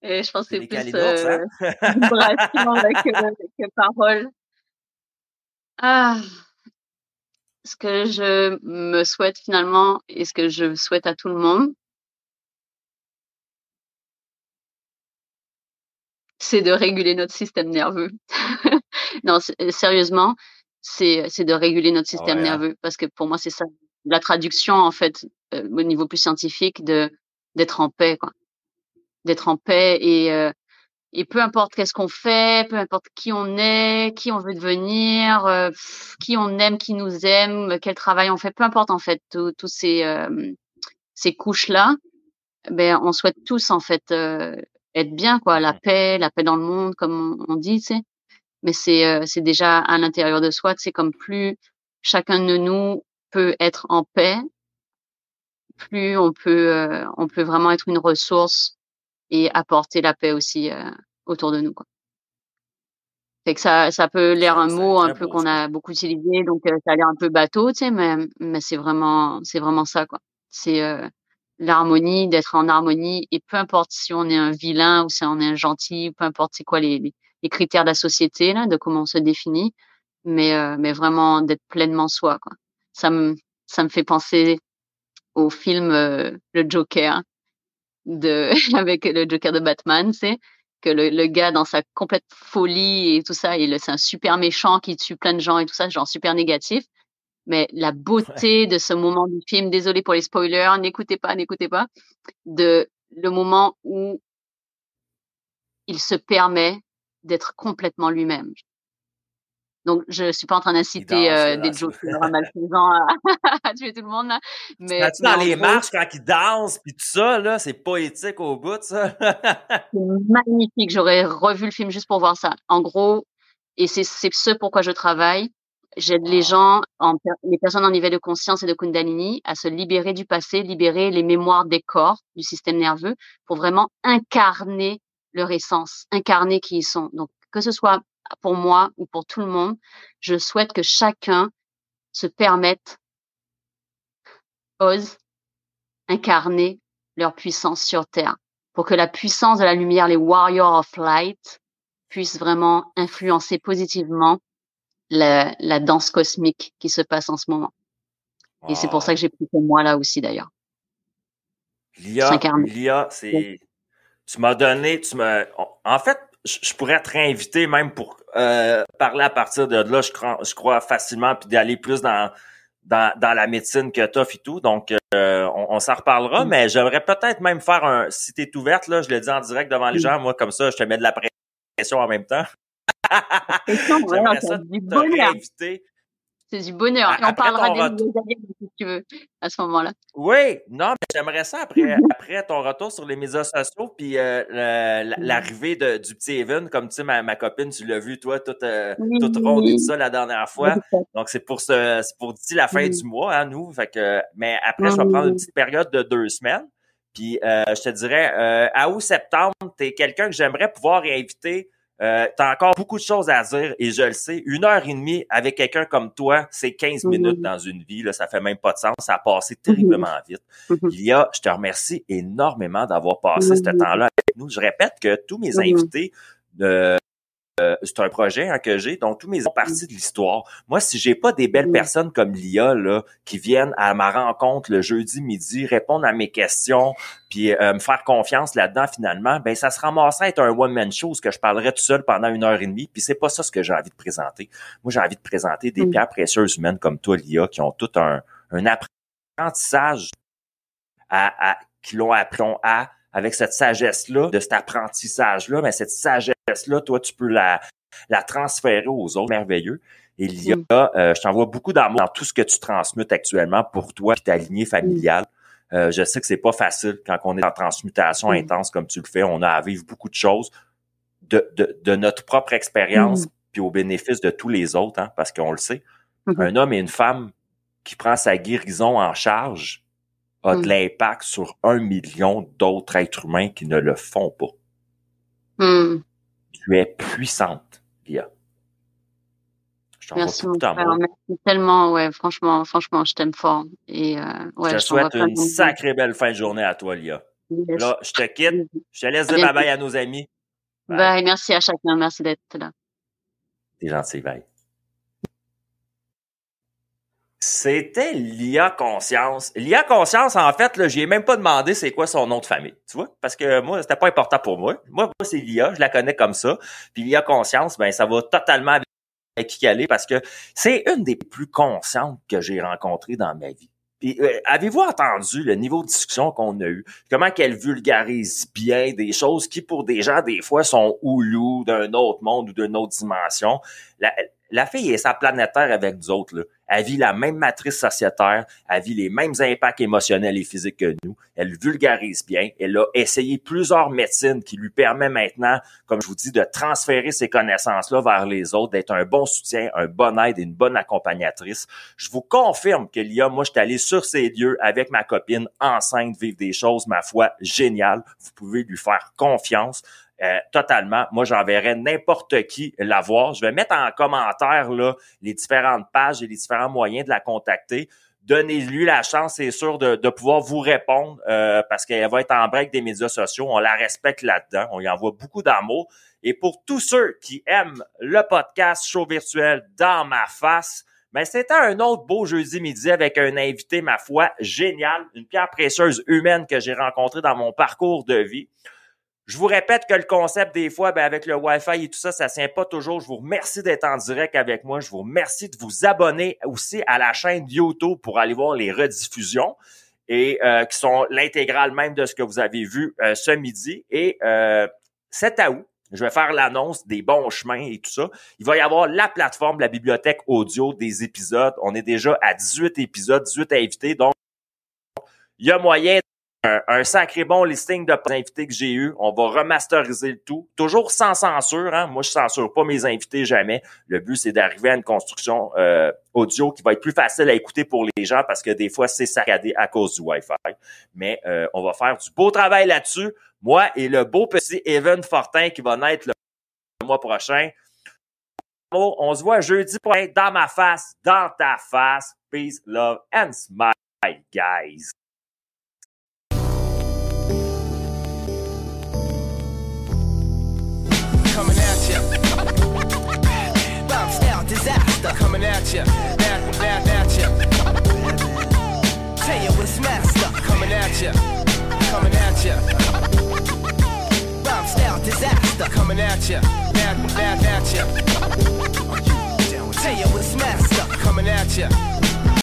Et je pense que c'est plus euh, vibration que, parole. Ah, ce que je me souhaite finalement et ce que je souhaite à tout le monde, c'est de réguler notre système nerveux. non, sérieusement, c'est de réguler notre système hein. nerveux parce que pour moi, c'est ça. La traduction, en fait, euh, au niveau plus scientifique, de d'être en paix, quoi. D'être en paix et euh, et peu importe qu'est-ce qu'on fait, peu importe qui on est, qui on veut devenir, euh, qui on aime, qui nous aime, quel travail on fait, peu importe en fait tous ces ces couches là, ben on souhaite tous en fait être bien quoi, la mmh paix, la paix dans le monde comme on, dit, tu sais. Mais c'est c'est déjà à l'intérieur de soi, c'est comme plus chacun de nous peut être en paix, plus on peut euh, on peut vraiment être une ressource et apporter la paix aussi euh, autour de nous quoi. Fait que ça ça peut l'air un mot un peu qu'on a beaucoup utilisé donc ça a l'air un peu bateau, tu sais mais mais c'est vraiment c'est vraiment ça quoi. C'est l'harmonie, d'être en harmonie, et peu importe si on est un vilain ou si on est un gentil, peu importe c'est quoi les, les, critères de la société, là, de comment on se définit, mais, euh, mais vraiment d'être pleinement soi. Quoi. Ça, me, ça me fait penser au film euh, Le Joker, de, avec le Joker de Batman, c'est que le, le, gars dans sa complète folie et tout ça, il c'est un super méchant qui tue plein de gens et tout ça, genre super négatif mais la beauté de ce moment du film, désolé pour les spoilers, n'écoutez pas, n'écoutez pas, de le moment où il se permet d'être complètement lui-même. Donc, je suis pas en train d'inciter euh, des jokers malfaisants à, à, tuer tout le monde, là. Mais, mais dans les marches, quand ils dansent, puis tout ça, là, c'est poétique au bout, ça. c'est magnifique. J'aurais revu le film juste pour voir ça. En gros, et c'est ce pourquoi je travaille, J'aide les gens, en, les personnes en niveau de conscience et de Kundalini, à se libérer du passé, libérer les mémoires des corps, du système nerveux, pour vraiment incarner leur essence, incarner qui ils sont. Donc, que ce soit pour moi ou pour tout le monde, je souhaite que chacun se permette, ose incarner leur puissance sur Terre, pour que la puissance de la lumière, les warriors of light, puissent vraiment influencer positivement la, la, danse cosmique qui se passe en ce moment. Et c'est pour ça que j'ai pris pour moi là aussi d'ailleurs. Lia, Lia, c'est, tu m'as donné, tu m'as, en fait, je pourrais te réinviter même pour euh, parler à partir de là. Je crois, je crois facilement puis d'aller plus dans dans, dans la médecine que tu et tout. Donc, euh, on, s'en reparlera, mm. mais j'aimerais peut-être même faire un. Si tu es ouverte, là, je le dis en direct devant les mm. gens, moi, comme ça, je te mets de la pression en même temps. c'est du bonheur. C'est du bonheur. Et on parlera des si tu veux, à ce moment-là. Oui, non, mais j'aimerais ça après, après ton retour sur les médias sociaux, puis euh, l'arrivée du petit Evan, comme tu sais, ma, ma copine, tu l'as vu, toi, toute, euh, toute ronde et tout ça la dernière fois. Donc, c'est pour ce, pour d'ici la fin du mois, hein, nous. Fait que, mais après, je vais prendre une petite période de deux semaines. Puis, euh, je te dirais, euh, à août-septembre, tu es quelqu'un que j'aimerais pouvoir réinviter euh, t'as encore beaucoup de choses à dire et je le sais. Une heure et demie avec quelqu'un comme toi, c'est 15 mhm. minutes dans une vie. Là, ça fait même pas de sens. Ça a passé terriblement mhm. vite. Mhm. Il y a, je te remercie énormément d'avoir passé ce temps-là avec nous. Je répète que tous mes invités, euh, euh, c'est un projet hein, que j'ai, donc tous mes parties de l'histoire. Moi, si j'ai pas des belles Mm. personnes comme Lia là, qui viennent à ma rencontre le jeudi midi, répondre à mes questions, puis euh, me faire confiance là-dedans finalement, ben ça se ramasserait à être un one-man show, ce que je parlerais tout seul pendant une heure et demie, puis c'est pas ça ce que j'ai envie de présenter. Moi, j'ai envie de présenter des Mm. pierres précieuses humaines comme toi, Lia, qui ont tout un, un apprentissage à, à qui l'ont appris à avec cette sagesse-là, de cet apprentissage-là, mais cette sagesse-là, toi, tu peux la, la transférer aux autres. Merveilleux. Et Lia, Mm. euh, je t'envoie beaucoup d'amour dans tout ce que tu transmutes actuellement pour toi et ta lignée familiale. Euh, je sais que c'est pas facile quand on est en transmutation Mm. intense comme tu le fais. On a à vivre beaucoup de choses de, de, de notre propre expérience Mm. puis au bénéfice de tous les autres, hein, parce qu'on le sait. Mhm. Un homme et une femme qui prend sa guérison en charge a de Mm. l'impact sur un million d'autres êtres humains qui ne le font pas. Hmm. Tu es puissante, Lia. Je t'envoie Merci frère, d'amour. merci tellement, ouais, franchement, franchement, je t'aime fort. Et euh, ouais, je te je souhaite une sacrée belle fin de journée à toi, Lia. Yes. Là, je te quitte. Je te laisse À dire bye bye à nos amis. Bye. Bye, merci à chacun, merci d'être là. T'es gentil, bye. C'était Lia Conscience. Lia Conscience, en fait, là, j'ai même pas demandé c'est quoi son nom de famille, tu vois? Parce que moi, c'était pas important pour moi. Moi, moi c'est Lia, je la connais comme ça. Puis Lia Conscience, ben, ça va totalement avec qui est parce que c'est une des plus conscientes que j'ai rencontrées dans ma vie. Puis, euh, avez-vous entendu le niveau de discussion qu'on a eu? Comment qu'elle vulgarise bien des choses qui, pour des gens, des fois, sont houlous d'un autre monde ou d'une autre dimension? La, la fille est sa planète Terre avec nous autres. Là. Elle vit la même matrice sociétaire, elle vit les mêmes impacts émotionnels et physiques que nous. Elle vulgarise bien. Elle a essayé plusieurs médecines qui lui permettent maintenant, comme je vous dis, de transférer ces connaissances-là vers les autres, d'être un bon soutien, un bon aide et une bonne accompagnatrice. Je vous confirme que Lia, moi, je suis allé sur ces lieux avec ma copine enceinte, vivre des choses, ma foi, géniales. Vous pouvez lui faire confiance. Euh, totalement. Moi, j'enverrai n'importe qui la voir. Je vais mettre en commentaire là, les différentes pages et les différents moyens de la contacter. Donnez-lui la chance, c'est sûr, de, de pouvoir vous répondre euh, parce qu'elle va être en break des médias sociaux. On la respecte là-dedans. On y envoie beaucoup d'amour. Et pour tous ceux qui aiment le podcast show virtuel dans ma face, mais c'était un autre beau jeudi midi avec un invité, ma foi, génial, une pierre précieuse humaine que j'ai rencontrée dans mon parcours de vie. Je vous répète que le concept, des fois, ben, avec le Wi-Fi et tout ça, ça tient pas toujours. Je vous remercie d'être en direct avec moi. Je vous remercie de vous abonner aussi à la chaîne YouTube pour aller voir les rediffusions et euh, qui sont l'intégrale même de ce que vous avez vu euh, ce midi. Et euh, 7 août, je vais faire l'annonce des bons chemins et tout ça. Il va y avoir la plateforme, la bibliothèque audio des épisodes. On est déjà à 18 épisodes, 18 invités. Donc, il y a moyen un, sacré bon listing de invités que j'ai eu. On va remasteriser le tout. Toujours sans censure. Hein? Moi, je censure pas mes invités jamais. Le but, c'est d'arriver à une construction euh, audio qui va être plus facile à écouter pour les gens parce que des fois, c'est saccadé à cause du Wi-Fi. Mais euh, on va faire du beau travail là-dessus. Moi et le beau petit Evan Fortin qui va naître le mois prochain. On se voit jeudi prochain dans ma face, dans ta face. Peace, love and smile, guys. Style disaster coming at ya. At, at, at ya. Tell you what's master coming at ya. Coming at ya. Bomb style disaster coming at ya. At, at, at ya. Tell you what's master coming at ya.